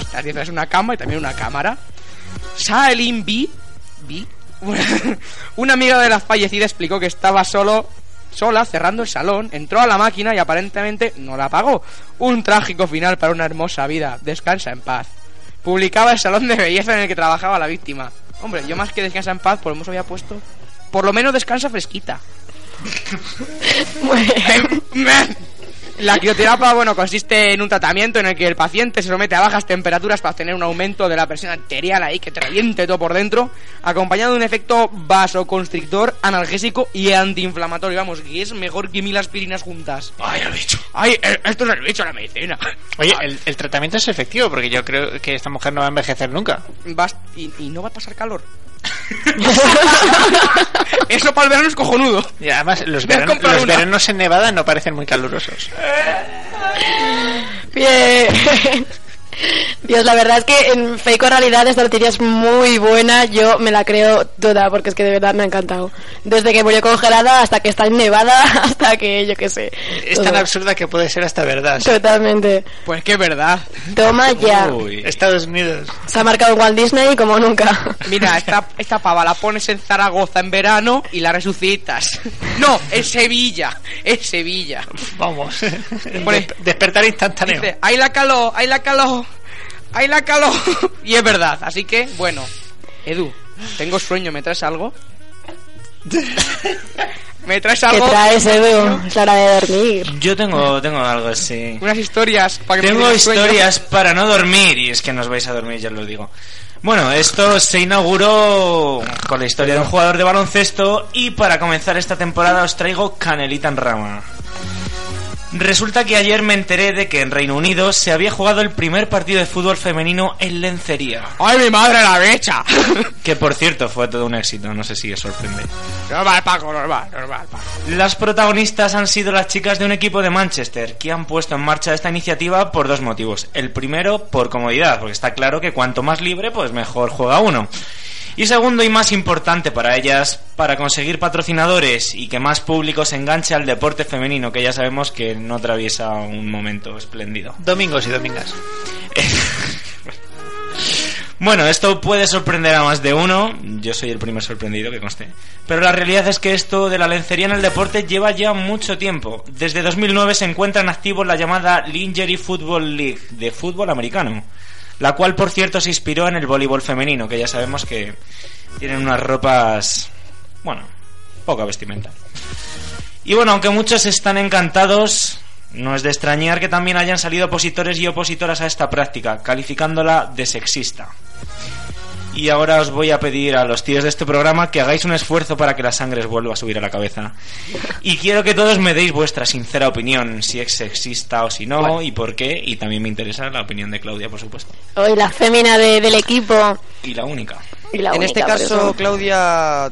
estas 10 horas es una cama y también una cámara. Saelin B, B, (laughs) una amiga de la fallecida explicó que estaba solo sola cerrando el salón, entró a la máquina y aparentemente no la apagó. Un trágico final para una hermosa vida. Descansa en paz. Publicaba el salón de belleza en el que trabajaba la víctima. Hombre, yo más que descansa en paz, por lo menos había puesto. Por lo menos descansa fresquita. (laughs) (laughs) La crioterapia, bueno, consiste en un tratamiento en el que el paciente se somete a bajas temperaturas para obtener un aumento de la presión arterial ahí que te reviente todo por dentro, acompañado de un efecto vasoconstrictor, analgésico y antiinflamatorio. Vamos, que es mejor que mil aspirinas juntas. Ay, el bicho. Ay, el- esto es el bicho de la medicina. Oye, el, el tratamiento es efectivo porque yo creo que esta mujer no va a envejecer nunca. Vas- y, y no va a pasar calor. (laughs) Eso para el verano es cojonudo. Y además, los, veran- veranos en Nevada no parecen muy calurosos. (laughs) Bien. (laughs) Dios, la verdad es que en Fake o Realidad esta noticia es muy buena. Yo me la creo toda porque es que de verdad me ha encantado. Desde que murió congelada hasta que está en nevada, (laughs) hasta que yo qué sé. Es tan absurda que puede ser hasta verdad. Totalmente. Pues que verdad. Toma ya. Uy. Estados Unidos. Se ha marcado en Walt Disney como nunca. (laughs) Mira, esta, esta pava la pones en Zaragoza en verano y la resucitas. No, es Sevilla. Es Sevilla. Vamos. Despertar instantáneo. Dice, ahí la caló, ahí la caló, ahí la caló. (laughs) Y es verdad, así que, bueno. Edu, tengo sueño, ¿me traes algo? (laughs) ¿Me traes ¿Qué algo? traes, Edu? Es la hora de dormir. Yo tengo, tengo algo así. Unas historias para que me Tengo sueño. historias para no dormir y es que nos vais a dormir, ya os lo digo. Bueno, esto se inauguró con la historia de un jugador de baloncesto y para comenzar esta temporada os traigo Canelita en rama. Resulta que ayer me enteré de que en Reino Unido se había jugado el primer partido de fútbol femenino en lencería. ¡Ay, mi madre la brecha! (laughs) Que por cierto fue todo un éxito, no sé si os sorprende. normal, Paco, normal, normal, Paco. Las protagonistas han sido las chicas de un equipo de Manchester que han puesto en marcha esta iniciativa por dos motivos. El primero, por comodidad, porque está claro que cuanto más libre, pues mejor juega uno. Y segundo y más importante para ellas, para conseguir patrocinadores y que más público se enganche al deporte femenino, que ya sabemos que no atraviesa un momento espléndido. Domingos y domingas. (laughs) Bueno, esto puede sorprender a más de uno. Yo soy el primer sorprendido, que conste. Pero la realidad es que esto de la lencería en el deporte lleva ya mucho tiempo. Desde 2009 se encuentra en activo la llamada Lingerie Football League de fútbol americano. La cual, por cierto, se inspiró en el voleibol femenino, que ya sabemos que tienen unas ropas. Bueno, poca vestimenta. Y bueno, aunque muchos están encantados, no es de extrañar que también hayan salido opositores y opositoras a esta práctica, calificándola de sexista. Y ahora os voy a pedir a los tíos de este programa que hagáis un esfuerzo para que la sangre os vuelva a subir a la cabeza. Y quiero que todos me deis vuestra sincera opinión, si es sexista o si no, y por qué. Y también me interesa la opinión de Claudia, por supuesto. Hoy la fémina de- del equipo. Y la única. Y la en única, este caso. Claudia,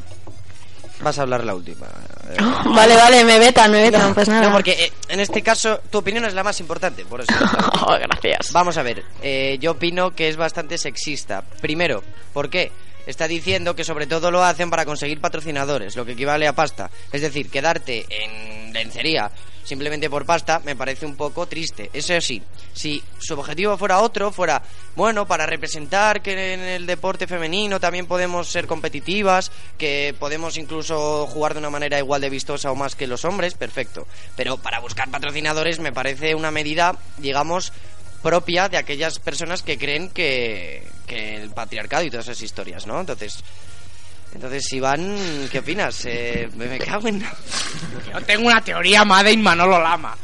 vas a hablar la última. (laughs) Eh, Vale, vale, me vetan, me vetan, pues nada. No, porque eh, en este caso tu opinión es la más importante, por eso. (laughs) Oh, gracias. Vamos a ver, eh, yo opino que es bastante sexista. Primero, ¿por qué? Está diciendo que sobre todo lo hacen para conseguir patrocinadores, lo que equivale a pasta. Es decir, quedarte en lencería simplemente por pasta me parece un poco triste. Eso sí, si su objetivo fuera otro, fuera, bueno, para representar que en el deporte femenino también podemos ser competitivas, que podemos incluso jugar de una manera igual de vistosa o más que los hombres, perfecto. Pero para buscar patrocinadores me parece una medida, digamos, propia de aquellas personas que creen que, que el patriarcado y todas esas historias, ¿no? Entonces, entonces Iván, ¿qué opinas? Eh, me, me cago en... Yo tengo una teoría Made in Manolo Lama.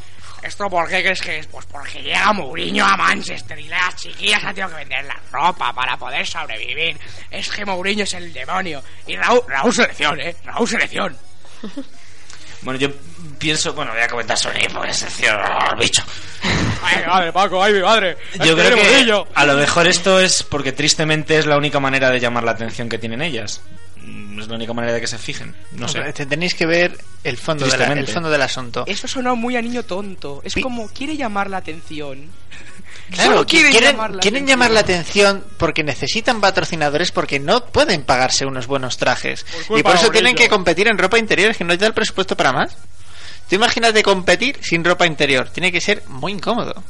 ¿Esto por qué crees que es? Pues porque llega Mourinho a Manchester y las chiquillas han tenido que vender la ropa para poder sobrevivir. Es que Mourinho es el demonio. Y Raúl, Raúl selección, ¿eh? Raúl selección. (laughs) Bueno, yo pienso, bueno, voy a comentar sobre porque es el bicho. Ay, mi madre, Paco, ay, mi madre. Yo creo que Mourinho. a lo mejor esto es porque tristemente es la única manera de llamar la atención que tienen ellas. Es la única manera de que se fijen. No sé. Te- Tenéis que ver el fondo, de la- el fondo del asunto. Eso suena muy a niño tonto. Es Pi- como quiere llamar la atención. Claro, Solo quieren, quieren, llamar la quieren atención. llamar la atención porque necesitan patrocinadores porque no pueden pagarse unos buenos trajes. Por Y por eso tienen que competir en ropa interior, es que no te da el presupuesto para más. Tú imagínate competir sin ropa interior, tiene que ser muy incómodo.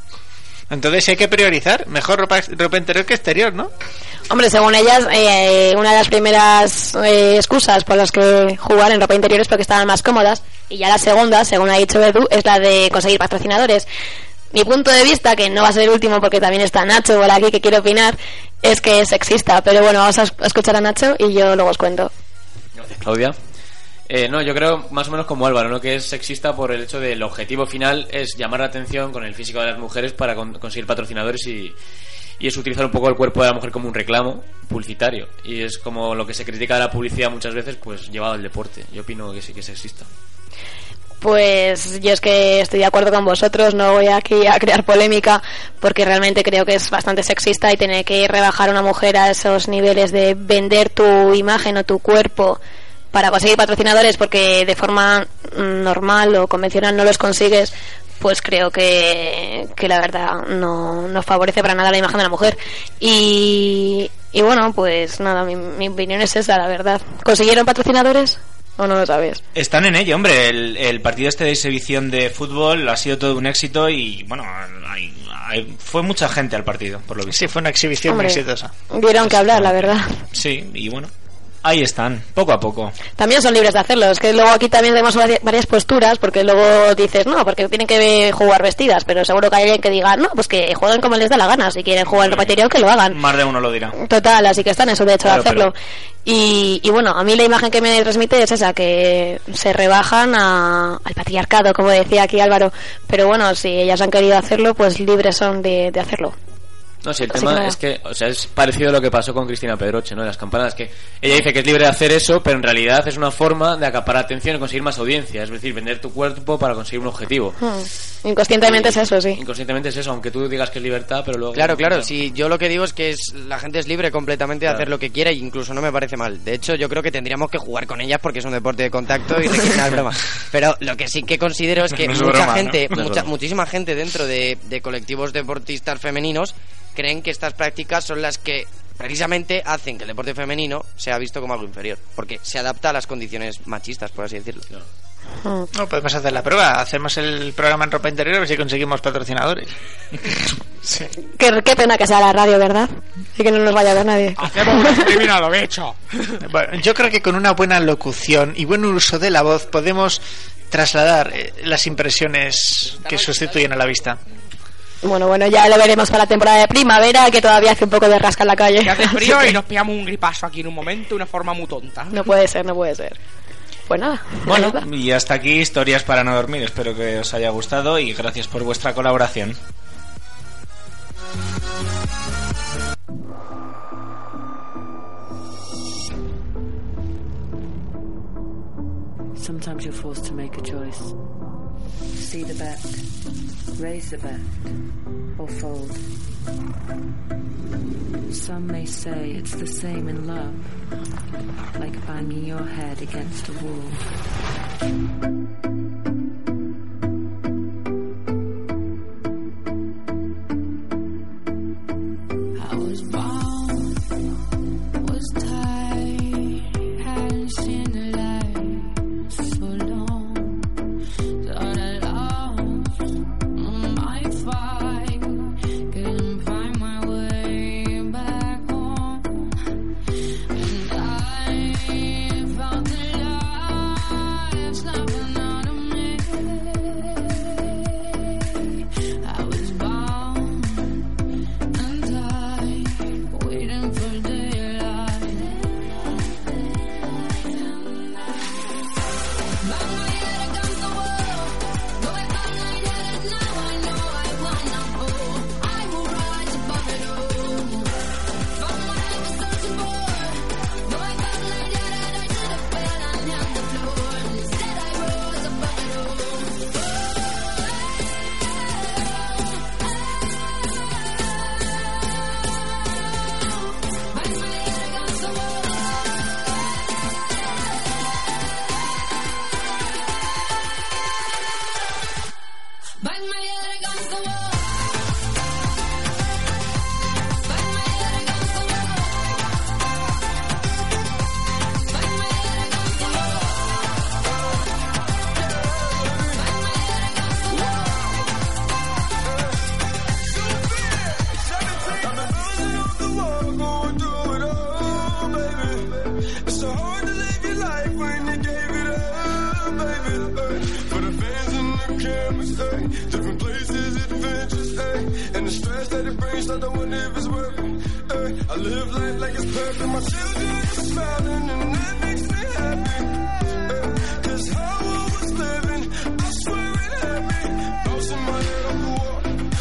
Entonces hay que priorizar, mejor ropa, ropa interior que exterior, ¿no? Hombre, según ellas, eh, una de las primeras eh, excusas por las que jugar en ropa interior es porque estaban más cómodas. Y ya la segunda, según ha dicho Edu, es la de conseguir patrocinadores. Mi punto de vista, que no va a ser el último porque también está Nacho por aquí que quiere opinar, es que es sexista. Pero bueno, vamos a es- a escuchar a Nacho y yo luego os cuento. Claudia. Eh, no, yo creo más o menos como Álvaro, ¿no? que es sexista por el hecho del objetivo final es llamar la atención con el físico de las mujeres para con- conseguir patrocinadores y, y es utilizar un poco el cuerpo de la mujer como un reclamo publicitario. Y es como lo que se critica de la publicidad muchas veces, pues llevado al deporte. Yo opino que sí que es sexista. Pues yo es que estoy de acuerdo con vosotros, no voy aquí a crear polémica porque realmente creo que es bastante sexista y tener que rebajar a una mujer a esos niveles de vender tu imagen o tu cuerpo para conseguir patrocinadores porque de forma mm, normal o convencional no los consigues, pues creo que, que la verdad no, no favorece para nada la imagen de la mujer. Y, y bueno, pues nada, mi, mi opinión es esa, la verdad. ¿Consiguieron patrocinadores o no lo sabes? Están en ello, hombre. El, el partido este de exhibición de fútbol ha sido todo un éxito y, bueno, hay- hay- fue mucha gente al partido, por lo visto. Sí, fue una exhibición Hombre. muy exitosa. Dieron que hablar, la verdad. Sí, y bueno, ahí están, poco a poco. También son libres de hacerlo. Es que luego aquí también tenemos vari- varias posturas, porque luego dices, no, porque tienen que jugar vestidas, pero seguro que hay alguien que diga, no, pues que jueguen como les da la gana. Si quieren jugar en interior, que lo hagan. Más de uno lo dirá. Total, así que están en su derecho Claro, de hacerlo. Y, y bueno, a mí la imagen que me transmite es esa, que se rebajan a- al patriarcado, como decía aquí Álvaro. Pero bueno, si ellas han querido hacerlo, pues libres son de, de hacerlo. No, sí, el Así tema que es que, o sea, es parecido a lo que pasó con Cristina Pedroche, ¿no? En las campanadas, que ella dice que es libre de hacer eso, pero en realidad es una forma de acaparar atención y conseguir más audiencia, es decir, vender tu cuerpo para conseguir un objetivo. Hmm. Inconscientemente es eso, sí. Inconscientemente es eso, aunque tú digas que es libertad, pero luego... Claro, claro, si yo lo que digo es que es, la gente es libre completamente de Claro. hacer lo que quiera e incluso no me parece mal. De hecho, yo creo que tendríamos que jugar con ellas porque es un deporte de contacto y requiere (laughs) broma. Pero lo que sí que considero es que No es mucha broma, gente, No mucha, muchísima gente dentro de, de colectivos deportistas femeninos creen que estas prácticas son las que precisamente hacen que el deporte femenino sea visto como algo inferior, porque se adapta a las condiciones machistas, por así decirlo. No, podemos hacer la prueba. Hacemos el programa en ropa interior a ver si conseguimos patrocinadores. (laughs) sí. Qué, qué pena que sea la radio, ¿verdad? Y que no nos vaya a ver nadie. Hacemos un a lo. (laughs) Bueno, yo creo que con una buena locución y buen uso de la voz podemos trasladar eh, las impresiones que sustituyen a la vista. Bueno, bueno, ya lo veremos para la temporada de primavera, que todavía hace un poco de rasca en la calle. Que hace frío y (laughs) nos pillamos un gripazo aquí en un momento de una forma muy tonta. No puede ser, no puede ser. Pues nada. Bueno, y hasta aquí historias para no dormir. Espero que os haya gustado y gracias por vuestra colaboración. Sometimes you're forced to make a choice. See the bet, raise the bet, or fold. Some may say it's the same in love, like banging your head against a wall.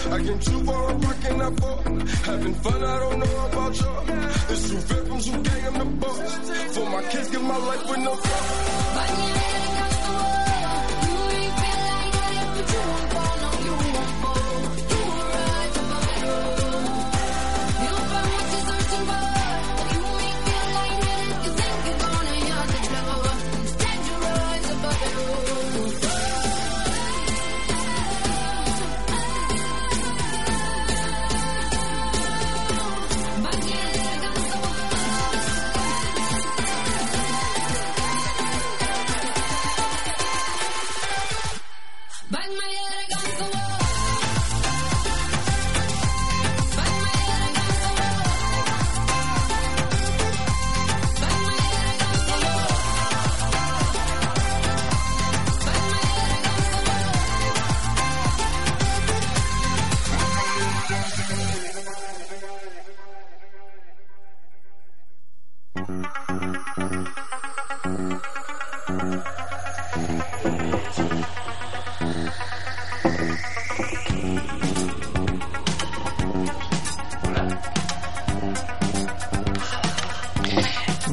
I came too far, I'm rocking that ball. Having fun, I don't know about y'all. It's two victims who gang, I'm the boss. For my kids, give my life with no thought.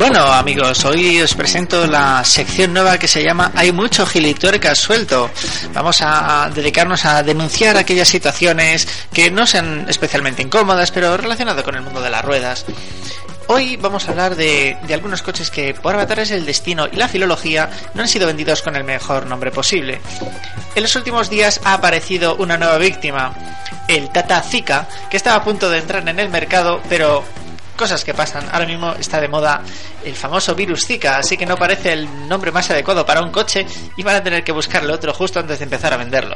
Bueno, amigos, hoy os presento la sección nueva que se llama Hay mucho gilituerca suelto. Vamos a dedicarnos a denunciar aquellas situaciones que no sean especialmente incómodas, pero relacionadas con el mundo de las ruedas. Hoy vamos a hablar de, de algunos coches que por avatares del destino y la filología no han sido vendidos con el mejor nombre posible. En los últimos días ha aparecido una nueva víctima, el Tata Zika, que estaba a punto de entrar en el mercado, pero cosas que pasan. Ahora mismo está de moda el famoso virus Zika, así que no parece el nombre más adecuado para un coche y van a tener que buscarle otro justo antes de empezar a venderlo.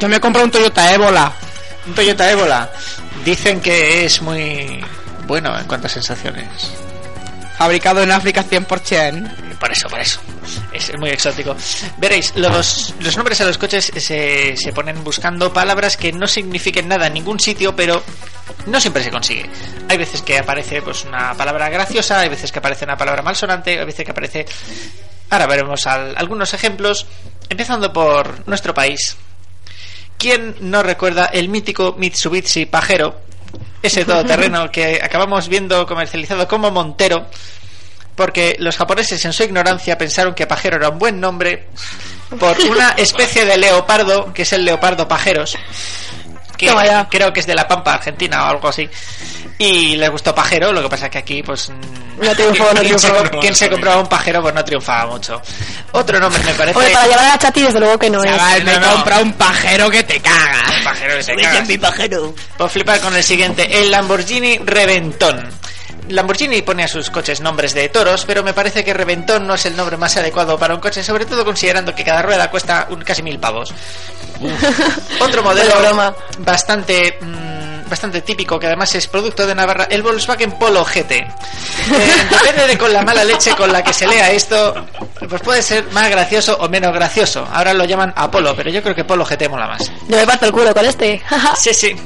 Yo me compré un Toyota Ébola. Un Toyota Ébola. Dicen que es muy bueno en cuanto a sensaciones. Fabricado en África 100%. Por eso, por eso. Es muy exótico. Veréis, los, los nombres a los coches se, se ponen buscando palabras que no signifiquen nada en ningún sitio, pero no siempre se consigue. Hay veces que aparece pues una palabra graciosa, hay veces que aparece una palabra malsonante, hay veces que aparece... Ahora veremos al- algunos ejemplos, empezando por nuestro país. ¿Quién no recuerda el mítico Mitsubishi Pajero? Ese todoterreno (laughs) que acabamos viendo comercializado como Montero, porque los japoneses en su ignorancia pensaron que Pajero era un buen nombre por una especie de leopardo, que es el leopardo pajeros, que creo que es de la Pampa, Argentina o algo así. Y les gustó Pajero, lo que pasa que aquí, pues. No (laughs) triunfó, no quien, se, triunfó. com- quien se compraba un pajero, pues no triunfaba mucho. Otro nombre me parece. Hombre, para llevar a la chati, desde luego que no es. Chaval, me No, no. comprado un pajero que te caga. pajero que te cagas. Puedo flipar con el siguiente, el Lamborghini Reventón. Lamborghini pone a sus coches nombres de toros, pero me parece que Reventón no es el nombre más adecuado para un coche, sobre todo considerando que cada rueda cuesta un, casi mil pavos. Otro modelo bastante mm, bastante típico, que además es producto de Navarra, el Volkswagen Polo GT. Eh, depende de con la mala leche con la que se lea esto, pues puede ser más gracioso o menos gracioso. Ahora lo llaman Apolo, pero yo creo que Polo GT mola más. Yo me parto el culo con este. (laughs) Sí, sí.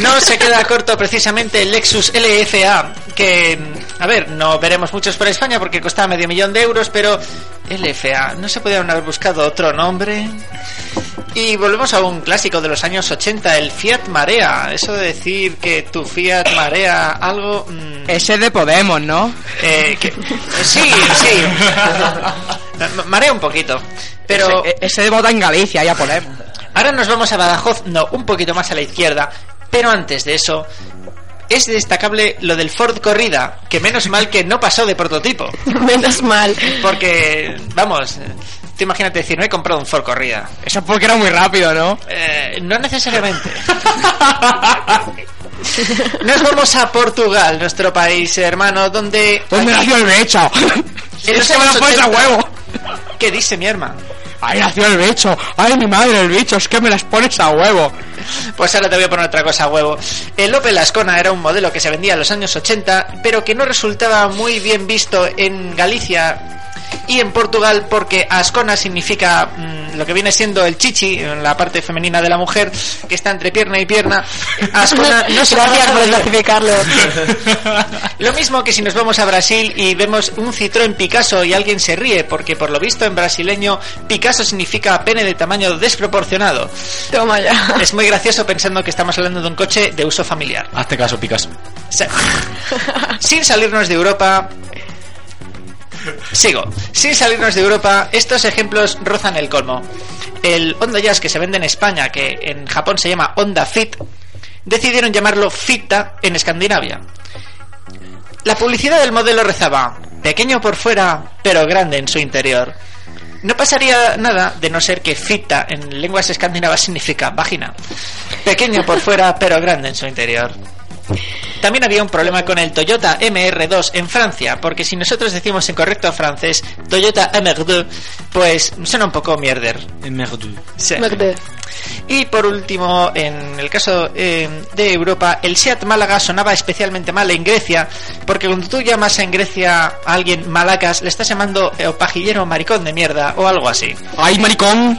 No se queda corto precisamente el Lexus LFA, que, a ver, no veremos muchos por España porque costaba medio millón de euros, pero LFA, ¿no se podían haber buscado otro nombre? Y volvemos a un clásico de los años 80, el Fiat Marea. Eso de decir que tu Fiat Marea algo... mm, Ese de Podemos, ¿no? eh, que- sí, sí. Ma- Marea un poquito. Pero... Ese, ese de vota en Galicia, ya Podemos. Ahora nos vamos a Badajoz, no, un poquito más a la izquierda, pero antes de eso es destacable lo del Ford Corrida, que menos mal que no pasó de prototipo, (laughs) Menos mal. porque vamos, tú imagínate decir, no he comprado un Ford Corrida. Eso es porque era muy rápido, ¿no? Eh, no necesariamente. (laughs) Nos vamos a Portugal, nuestro país hermano, donde ¿Dónde nació el los es que me lo pones a 80. huevo. ¿Qué dice mi hermano? Ahí nació el bicho. Ay, mi madre, el bicho. Es que me las pones a huevo. Pues ahora te voy a poner otra cosa a huevo. El Opel Ascona era un modelo que se vendía en los años 80, pero que no resultaba muy bien visto en Galicia y en Portugal porque Ascona significa mm, lo que viene siendo el chichi, en la parte femenina de la mujer, que está entre pierna y pierna. (laughs) Ascona no se Gracias por clasificarlo. (laughs) Lo mismo que si nos vamos a Brasil y vemos un Citroën Picasso y alguien se ríe, porque por lo visto en brasileño Picasso significa pene de tamaño desproporcionado. Toma ya. Es muy gracioso pensando que estamos hablando de un coche de uso familiar. Hazte caso, Picasso. Sin salirnos de Europa. Sigo. Sin salirnos de Europa, estos ejemplos rozan el colmo. El Honda Jazz que se vende en España, que en Japón se llama Honda Fit, decidieron llamarlo Fitta en Escandinavia. La publicidad del modelo rezaba, pequeño por fuera, pero grande en su interior. No pasaría nada de no ser que Fitta en lenguas escandinavas significa vagina. Pequeño por fuera, pero grande en su interior. También había un problema con el Toyota MR2 en Francia, porque si nosotros decimos en correcto francés Toyota MR2, pues suena un poco mierder. Sí. Macbeth. Y por último, en el caso eh, de Europa, el Seat Málaga sonaba especialmente mal en Grecia, porque cuando tú llamas en Grecia a alguien malacas, le estás llamando eh, pajillero maricón de mierda o algo así. ¡Ay, maricón!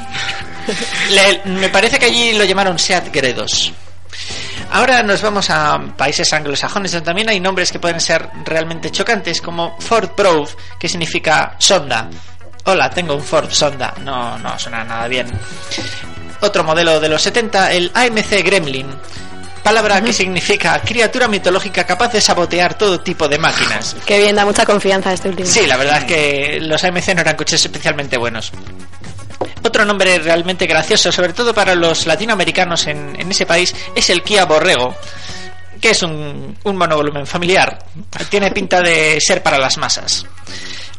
(laughs) Le- me parece que allí lo llamaron Seat Gredos. Ahora nos vamos a países anglosajones donde también hay nombres que pueden ser realmente chocantes, como Ford Probe, que significa sonda. Hola, tengo un Ford Sonda. No, no suena nada bien. Otro modelo de los 70, el AMC Gremlin. palabra que significa criatura mitológica capaz de sabotear todo tipo de máquinas. Qué bien, da mucha confianza este último. Sí, la verdad es que los AMC no eran coches especialmente buenos. Otro nombre realmente gracioso, sobre todo para los latinoamericanos en, ese país, es el Kia Borrego, que es un, un monovolumen familiar. Tiene pinta de ser para las masas.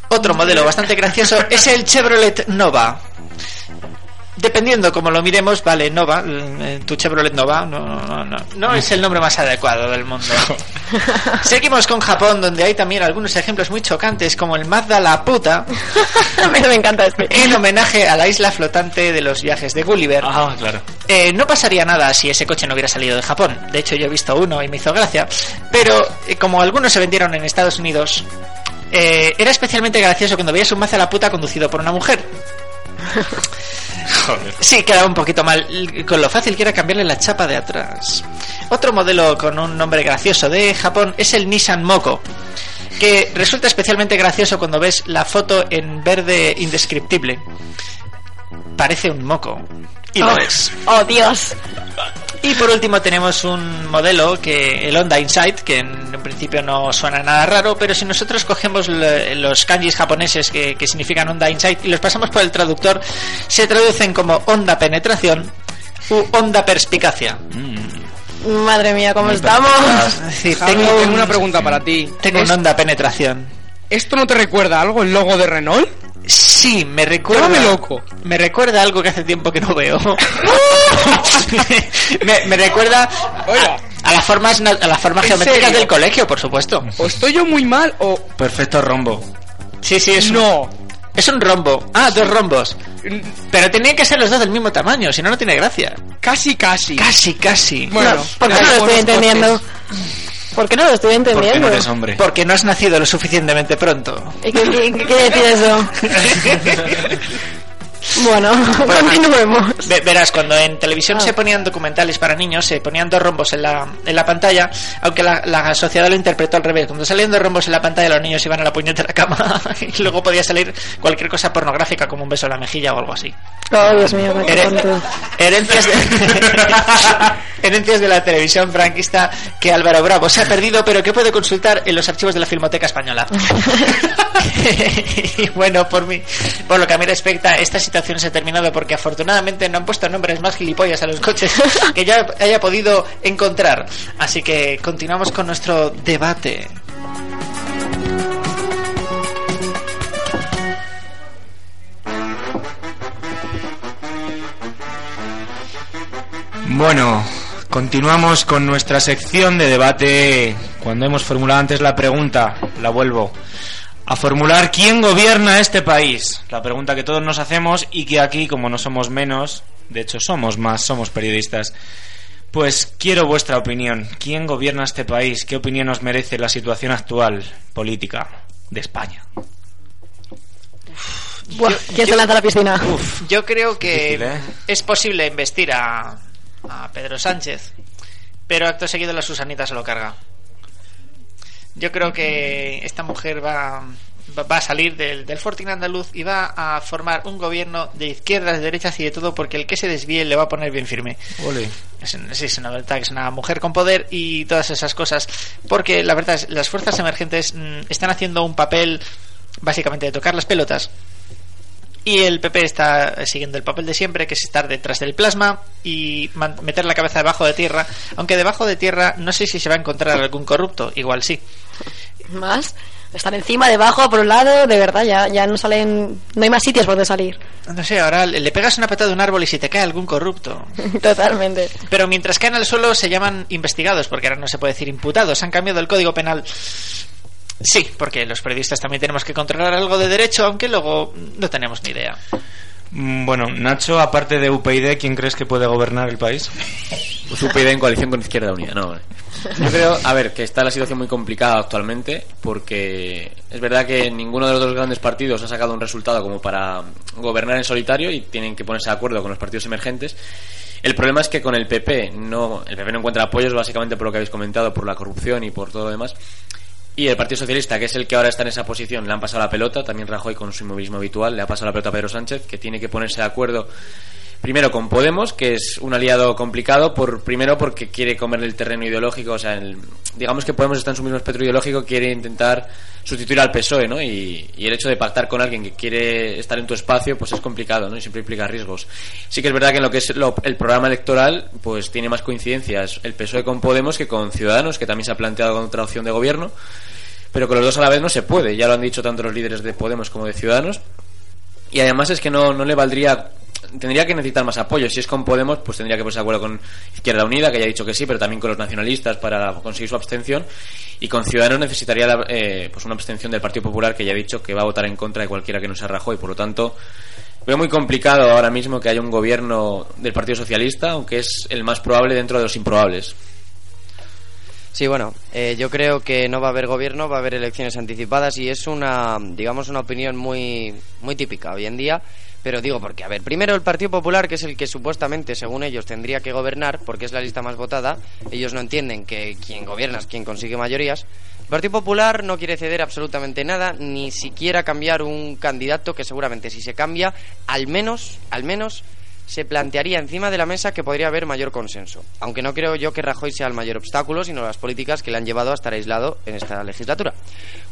Otro modelo bastante gracioso es el Chevrolet Nova. Dependiendo como lo miremos, vale, Nova, eh, tu Chevrolet Nova, no, no, no, no es el nombre más adecuado del mundo. (laughs) Seguimos con Japón, donde hay también algunos ejemplos muy chocantes, como el Mazda la puta, (laughs) A mí me encanta este. en homenaje a la isla flotante de los viajes de Gulliver. Ah, claro. Eh, no pasaría nada si ese coche no hubiera salido de Japón. De hecho, yo he visto uno y me hizo gracia. Pero eh, como algunos se vendieron en Estados Unidos, eh, era especialmente gracioso cuando veías un Mazda la puta conducido por una mujer. (laughs) Sí, quedaba un poquito mal. Con lo fácil que era cambiarle la chapa de atrás. Otro modelo con un nombre gracioso de Japón es el Nissan Moko. Que resulta especialmente gracioso cuando ves la foto en verde indescriptible. Parece un moco. Y lo oh, es. oh, Dios. Y por último tenemos un modelo que el Honda Insight, que en, en principio no suena nada raro, pero si nosotros cogemos le- los kanjis japoneses que, que significan Honda Insight y los pasamos por el traductor, se traducen como Honda Penetración u Honda Perspicacia. Madre mía, ¿cómo estamos? Javi, (laughs) tengo, tengo un- una pregunta para ti. tengo un ¿Es- Honda Penetración. ¿Esto no te recuerda algo, el logo de Renault? Sí, me recuerda. Llámame loco. Me recuerda algo que hace tiempo que no veo. (laughs) me, me recuerda a, Oiga. a las formas a las formas ¿En geométricas serio? del colegio, por supuesto. ¿O estoy yo muy mal o Perfecto rombo. Sí, sí, es un- no? Es un rombo. Ah, dos rombos. Pero tenían que ser los dos del mismo tamaño, si no, no tiene gracia. Casi, casi. Casi, casi. Bueno, No, ¿Por qué no lo estoy entendiendo? coches. ¿Por qué no lo estoy Porque entendiendo? no eres hombre. Porque no has nacido lo suficientemente pronto. ¿Y qué, qué- qué quiere decir eso? (laughs) Bueno, (laughs) continuemos. Ve- Verás, cuando en televisión Ah. se ponían documentales para niños, se ponían dos rombos en la, en la pantalla, aunque la, la sociedad lo interpretó al revés. Cuando salían dos rombos en la pantalla, los niños iban a la puñetera cama (laughs) y luego podía salir cualquier cosa pornográfica como un beso en la mejilla o algo así. Oh, Dios mío, qué Here- tonto. herencias, de, (laughs) herencias de la televisión franquista que Álvaro Bravo se ha perdido, pero que puede consultar en los archivos de la Filmoteca Española. y bueno, por mí, por lo que a mí respecta, esta situación se ha terminado porque afortunadamente no han puesto nombres más gilipollas a los coches (laughs) que ya haya podido encontrar. Así que continuamos con nuestro debate. Bueno, continuamos con nuestra sección de debate. Cuando hemos formulado antes la pregunta, la vuelvo a formular quién gobierna este país. La pregunta que todos nos hacemos y que aquí, como no somos menos, de hecho somos más, somos periodistas. Pues quiero vuestra opinión. ¿Quién gobierna este país? ¿Qué opinión os merece la situación actual política de España? Buah, ¿Quién se lanza a la piscina? Yo creo que Difícil, ¿eh? es posible investir a, a Pedro Sánchez, pero acto seguido la Susanita se lo carga. Yo creo que esta mujer va, va- a salir del, del Fortín andaluz y va a formar un gobierno de izquierdas, de derechas y de todo, porque el que se desvíe le va a poner bien firme. Es, un- sí, es una verdad que es una mujer con poder y todas esas cosas. Porque la verdad es, las fuerzas emergentes mm, están haciendo un papel básicamente de tocar las pelotas. Y el PP está siguiendo el papel de siempre, que es estar detrás del plasma y meter la cabeza debajo de tierra. Aunque debajo de tierra no sé si se va a encontrar algún corrupto, igual sí. (laughs) ¿Más? Están encima, debajo, por un lado, de verdad, ya, ya no salen... No hay más sitios por donde salir. No sé, ahora le pegas una patada a un árbol y si te cae algún corrupto. (laughs) Totalmente. Pero mientras caen al suelo se llaman investigados, porque ahora no se puede decir imputados. Han cambiado el código penal. Sí, porque los periodistas también tenemos que controlar algo de derecho, aunque luego no tenemos ni idea. Mm, Bueno, Nacho, aparte de UPyD, ¿quién crees que puede gobernar el país? Pues UPyD en coalición con Izquierda Unida, no. vale. Yo creo, a ver, que está la situación muy complicada actualmente porque es verdad que ninguno de los dos grandes partidos ha sacado un resultado como para gobernar en solitario y tienen que ponerse de acuerdo con los partidos emergentes. El problema es que con el PP no, el PP no encuentra apoyos básicamente por lo que habéis comentado, por la corrupción y por todo lo demás. Y el Partido Socialista, que es el que ahora está en esa posición, le han pasado la pelota, también Rajoy con su inmovilismo habitual, le ha pasado la pelota a Pedro Sánchez, que tiene que ponerse de acuerdo primero con Podemos, que es un aliado complicado, por primero porque quiere comerle el terreno ideológico, o sea, el- digamos que Podemos está en su mismo espectro ideológico, quiere intentar sustituir al PSOE, ¿no? Y, y el hecho de pactar con alguien que quiere estar en tu espacio, pues es complicado, ¿no? Y siempre implica riesgos. Sí que es verdad que en lo que es lo- el programa electoral, pues tiene más coincidencias el PSOE con Podemos que con Ciudadanos, que también se ha planteado con otra opción de gobierno, pero con los dos a la vez no se puede, ya lo han dicho tanto los líderes de Podemos como de Ciudadanos. Y además es que no, no le valdría. Tendría que necesitar más apoyo. Si es con Podemos, pues tendría que ponerse de acuerdo con Izquierda Unida, que ya ha dicho que sí, pero también con los nacionalistas para conseguir su abstención. Y con Ciudadanos necesitaría la- eh, pues una abstención del Partido Popular, que ya ha dicho que va a votar en contra de cualquiera que no sea Rajoy. Por lo tanto, veo muy complicado ahora mismo que haya un gobierno del Partido Socialista, aunque es el más probable dentro de los improbables. Sí, bueno, eh, yo creo que no va a haber gobierno, va a haber elecciones anticipadas y es una, digamos, una opinión muy, muy típica hoy en día. Pero digo, porque, a ver, primero el Partido Popular, que es el que supuestamente, según ellos, tendría que gobernar, porque es la lista más votada, ellos no entienden que quien gobierna es quien consigue mayorías. El Partido Popular no quiere ceder absolutamente nada, ni siquiera cambiar un candidato que seguramente si se cambia, al menos, al menos, se plantearía encima de la mesa que podría haber mayor consenso. Aunque no creo yo que Rajoy sea el mayor obstáculo, sino las políticas que le han llevado a estar aislado en esta legislatura.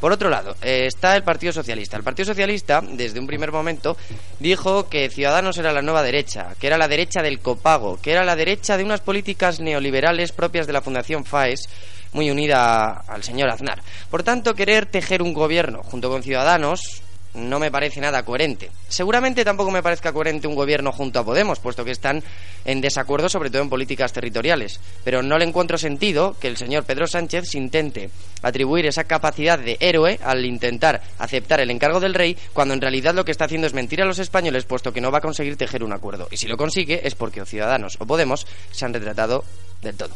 Por otro lado, eh, está el Partido Socialista. El Partido Socialista, desde un primer momento, dijo que Ciudadanos era la nueva derecha, que era la derecha del copago, que era la derecha de unas políticas neoliberales propias de la Fundación FAES, muy unida al señor Aznar. Por tanto, querer tejer un gobierno junto con Ciudadanos no me parece nada coherente. Seguramente tampoco me parezca coherente un gobierno junto a Podemos, puesto que están en desacuerdo sobre todo en políticas territoriales. Pero no le encuentro sentido que el señor Pedro Sánchez intente atribuir esa capacidad de héroe al intentar aceptar el encargo del rey, cuando en realidad lo que está haciendo es mentir a los españoles, puesto que no va a conseguir tejer un acuerdo. Y si lo consigue es porque o Ciudadanos o Podemos se han retratado del todo.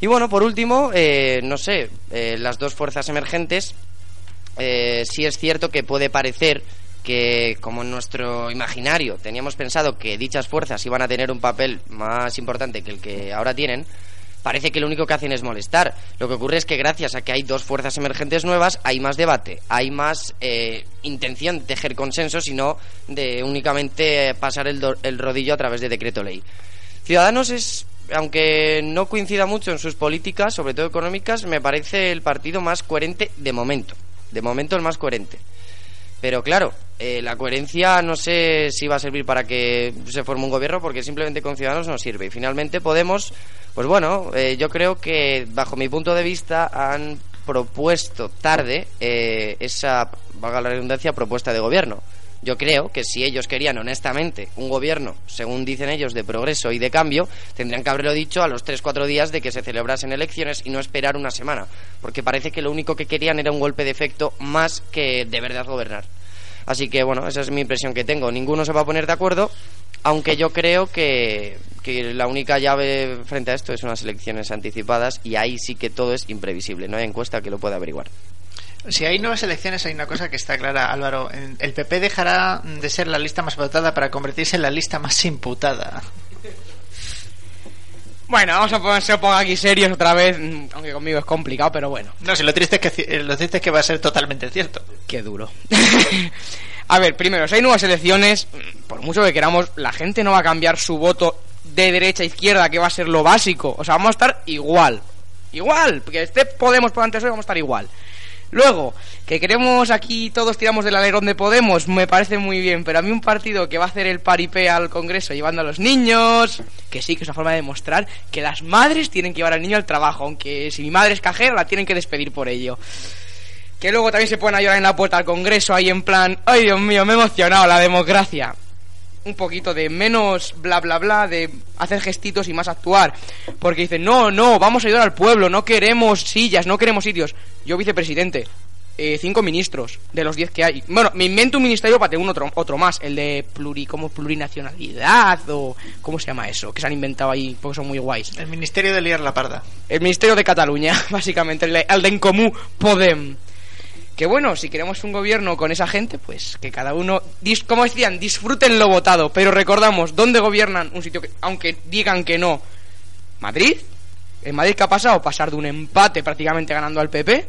Y bueno, por último, eh, no sé, eh, las dos fuerzas emergentes eh, sí es cierto que puede parecer que como en nuestro imaginario teníamos pensado que dichas fuerzas iban a tener un papel más importante que el que ahora tienen, parece que lo único que hacen es molestar. Lo que ocurre es que gracias a que hay dos fuerzas emergentes nuevas, hay más debate, hay más eh, intención de tejer consensos y no de únicamente pasar el, do- el rodillo a través de decreto ley. Ciudadanos es, aunque no coincida mucho en sus políticas, sobre todo económicas, me parece el partido más coherente de momento. De momento el más coherente. Pero claro, eh, la coherencia no sé si va a servir para que se forme un gobierno porque simplemente con Ciudadanos no sirve. Y finalmente Podemos, pues bueno, eh, yo creo que bajo mi punto de vista han propuesto tarde eh, esa, valga la redundancia, propuesta de gobierno. Yo creo que si ellos querían honestamente un gobierno, según dicen ellos, de progreso y de cambio, tendrían que haberlo dicho a los 3-4 días de que se celebrasen elecciones y no esperar una semana. Porque parece que lo único que querían era un golpe de efecto más que de verdad gobernar. Así que bueno, esa es mi impresión que tengo. Ninguno se va a poner de acuerdo, aunque yo creo que, que la única llave frente a esto es unas elecciones anticipadas y ahí sí que todo es imprevisible. No hay encuesta que lo pueda averiguar. Si hay nuevas elecciones, hay una cosa que está clara, Álvaro. El PP dejará de ser la lista más votada para convertirse en la lista más imputada. Bueno, vamos a poner, se ponga aquí serios otra vez, mm, aunque conmigo es complicado, pero bueno. No, si lo triste es que, ci- lo triste es que va a ser totalmente cierto. Qué duro. (laughs) a ver, primero, si hay nuevas elecciones, mm, por mucho que queramos, la gente no va a cambiar su voto de derecha a izquierda, que va a ser lo básico. O sea, vamos a estar igual. Igual, porque este Podemos por antes hoy vamos a estar igual. Luego, que queremos aquí todos tiramos del alerón de Podemos, me parece muy bien, pero a mí un partido que va a hacer el paripé al Congreso llevando a los niños, que sí, que es una forma de demostrar que las madres tienen que llevar al niño al trabajo, aunque si mi madre es cajera la tienen que despedir por ello. Que luego también se pueden a llorar en la puerta al Congreso ahí en plan, ay Dios mío, me he emocionado la democracia. Un poquito de menos bla bla bla, de hacer gestitos y más actuar. Porque dicen, no, no, vamos a ayudar al pueblo, no queremos sillas, no queremos sitios. Yo vicepresidente, eh, cinco ministros de los diez que hay. Bueno, me invento un ministerio para tener un otro, otro más, el de pluri, como plurinacionalidad o ¿cómo se llama eso? Que se han inventado ahí porque son muy guays. El Ministerio de Liar la Parda. El Ministerio de Cataluña, (laughs) básicamente, el de, el de En Comú Podem. Que bueno, si queremos un gobierno con esa gente, pues que cada uno, dis- como decían, disfruten lo votado. Pero recordamos, ¿dónde gobiernan un sitio que, aunque digan que no? ¿Madrid? ¿En Madrid qué ha pasado? Pasar de un empate prácticamente ganando al PP,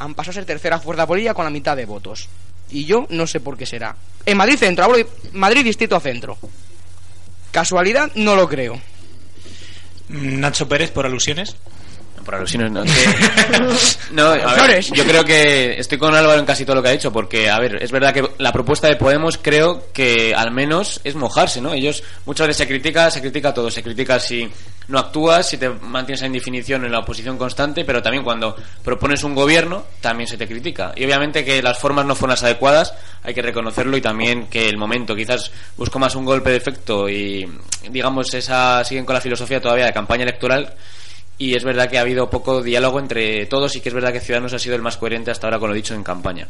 han pasado a ser tercera fuerza política con la mitad de votos. Y yo no sé por qué será. En Madrid centro, hablo de Madrid distrito centro. ¿Casualidad? No lo creo. Nacho Pérez por alusiones. Por alusiones no. que- (laughs) no, a ver, Flores. yo creo que estoy con Álvaro en casi todo lo que ha dicho, porque, a ver, es verdad que la propuesta de Podemos creo que al menos es mojarse, ¿no? Ellos muchas veces se critica, se critica todo, se critica si no actúas, si te mantienes en definición en la oposición constante, pero también cuando propones un gobierno también se te critica. Y obviamente que las formas no fueron las adecuadas, hay que reconocerlo y también que el momento quizás buscó más un golpe de efecto y digamos esa siguen con la filosofía todavía de campaña electoral y es verdad que ha habido poco diálogo entre todos y que es verdad que Ciudadanos ha sido el más coherente hasta ahora con lo dicho en campaña.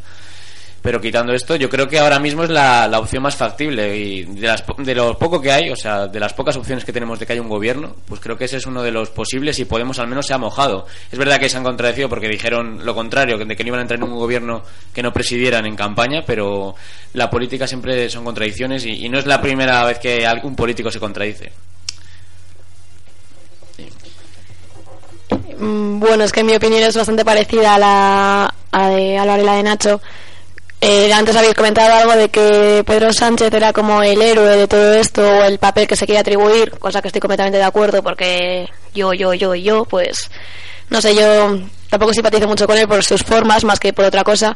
Pero quitando esto, yo creo que ahora mismo es la, la opción más factible y de, las, de lo poco que hay, o sea, de las pocas opciones que tenemos de que haya un gobierno, pues creo que ese es uno de los posibles y Podemos al menos se ha mojado. Es verdad que se han contradecido porque dijeron lo contrario, de que no iban a entrar en un gobierno que no presidieran en campaña, pero la política siempre son contradicciones y, y no es la primera vez que algún político se contradice. Bueno, es que mi opinión es bastante parecida a la, a de Álvaro y la de Nacho. Eh, antes habéis comentado algo de que Pedro Sánchez era como el héroe de todo esto o el papel que se quiere atribuir, cosa que estoy completamente de acuerdo porque yo, yo, yo y yo, pues no sé, yo tampoco simpatizo mucho con él por sus formas más que por otra cosa.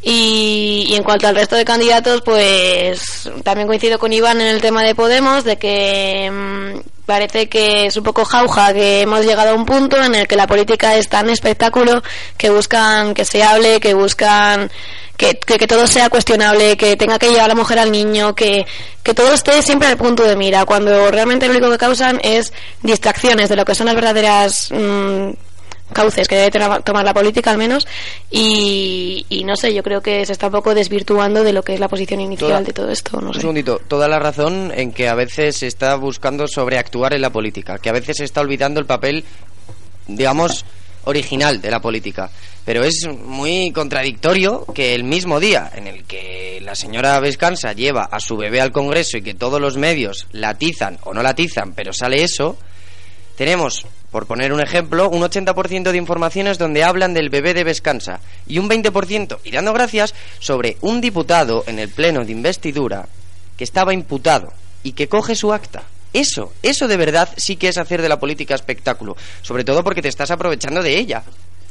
Y, y en cuanto al resto de candidatos, pues también coincido con Iván en el tema de Podemos, de que mm, parece que es un poco jauja, que hemos llegado a un punto en el que la política es tan espectáculo que buscan que se hable, que buscan que, que, que todo sea cuestionable, que tenga que llevar la mujer al niño, que, que todo esté siempre al punto de mira, cuando realmente lo único que causan es distracciones de lo que son las verdaderas mm, cauces que debe tomar la política al menos y, y no sé, yo creo que se está un poco desvirtuando de lo que es la posición inicial Toda- de todo esto, no Un sé. segundito, toda la razón en que a veces se está buscando sobreactuar en la política, que a veces se está olvidando el papel, digamos, original de la política. Pero es muy contradictorio que el mismo día en el que la señora Vescansa lleva a su bebé al Congreso y que todos los medios la atizan o no la atizan, pero sale eso, tenemos, por poner un ejemplo, un 80% de informaciones donde hablan del bebé de Vescansa y un 20%, y dando gracias, sobre un diputado en el pleno de investidura que estaba imputado y que coge su acta. Eso, eso de verdad sí que es hacer de la política espectáculo, sobre todo porque te estás aprovechando de ella.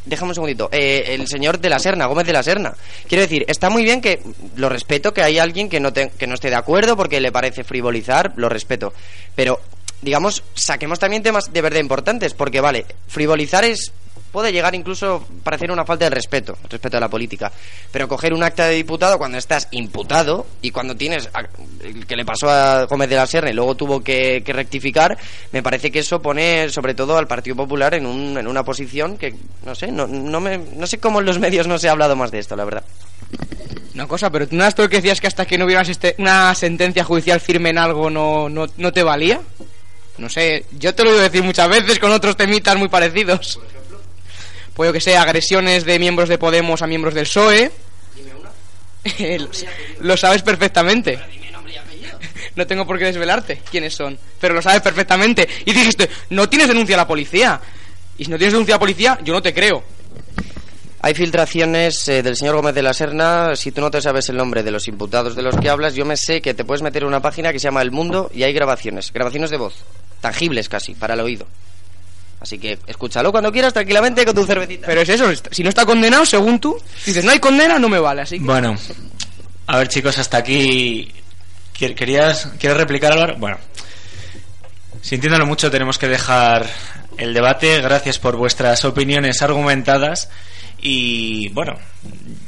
Déjame un segundito. Eh, el señor de la Serna, Gómez de la Serna. Quiero decir, está muy bien que lo respeto, que hay alguien que no, te- que no esté de acuerdo porque le parece frivolizar, lo respeto. Pero, digamos, saquemos también temas de verdad importantes, porque vale, frivolizar es puede llegar incluso a parecer una falta de respeto, respeto a la política. Pero coger un acta de diputado cuando estás imputado y cuando tienes a- el que le pasó a Gómez de la Serna y luego tuvo que, rectificar, me parece que eso pone sobre todo al Partido Popular en, un- en una posición que, no sé, no, no, me, no sé cómo en los medios no se ha hablado más de esto, la verdad. Una cosa, pero tú no eras tú que decías que hasta que no hubiera este- una sentencia judicial firme en algo no, no, no te valía. No sé, yo te lo he oído decir muchas veces con otros temitas muy parecidos. Puedo que sea agresiones de miembros de Podemos a miembros del PSOE. (laughs) lo, lo sabes perfectamente. (laughs) No tengo por qué desvelarte quiénes son, pero lo sabes perfectamente. Y dijiste, no tienes denuncia a la policía. Y si no tienes denuncia a la policía, yo no te creo. Hay filtraciones eh, del señor Gómez de la Serna. Si tú no te sabes el nombre de los imputados de los que hablas, yo me sé que te puedes meter en una página que se llama El Mundo y hay grabaciones, grabaciones de voz, tangibles casi, para el oído. Así que escúchalo cuando quieras tranquilamente con tu cervecita. Pero es eso, si no está condenado, según tú, dices, no hay condena, no me vale. Así que... Bueno, a ver chicos, hasta aquí... ¿Quer- ¿Querías, ¿Quieres replicar, Álvaro? Bueno, sintiéndolo mucho, tenemos que dejar el debate. Gracias por vuestras opiniones argumentadas. Y bueno,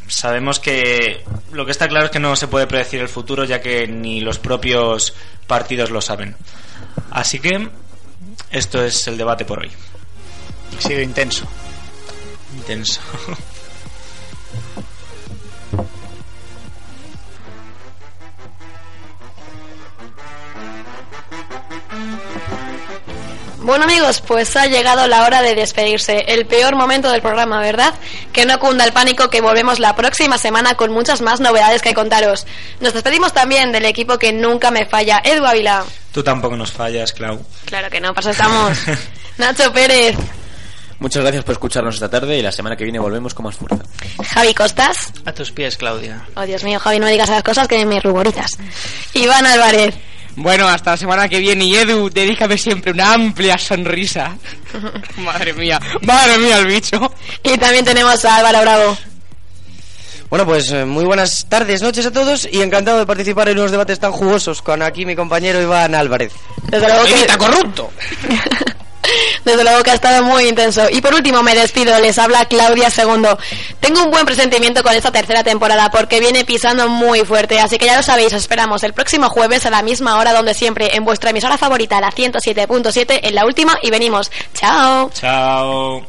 sabemos que lo que está claro es que no se puede predecir el futuro, ya que ni los propios partidos lo saben. Así que esto es el debate por hoy. Ha sido intenso. Intenso. (laughs) Bueno amigos, pues ha llegado la hora de despedirse. El peor momento del programa, ¿verdad? Que no cunda el pánico que volvemos la próxima semana con muchas más novedades que contaros. Nos despedimos también del equipo que nunca me falla, Edu Ávila. Tú tampoco nos fallas, Clau. Claro que no, para eso estamos. (laughs) Nacho Pérez, Muchas gracias por escucharnos esta tarde y la semana que viene volvemos con más fuerza. Javi Costas. A tus pies, Claudia. Oh Dios mío, Javi, no me digas esas cosas que me ruborizas. Iván Álvarez. Bueno, hasta la semana que viene. Y Edu, dedícame siempre una amplia sonrisa. (laughs) madre mía, madre mía el bicho. Y también tenemos a Álvaro Bravo. Bueno, pues eh, muy buenas tardes, noches a todos y encantado de participar en unos debates tan jugosos con aquí mi compañero Iván Álvarez. Desde luego que, ¡Evita corrupto! (laughs) desde luego que ha estado muy intenso. Y por último me despido, les habla Claudia Segundo. Tengo un buen presentimiento con esta tercera temporada porque viene pisando muy fuerte, así que ya lo sabéis, os esperamos el próximo jueves a la misma hora donde siempre, en vuestra emisora favorita, la 107.7, en la última y venimos. Chao. Chao.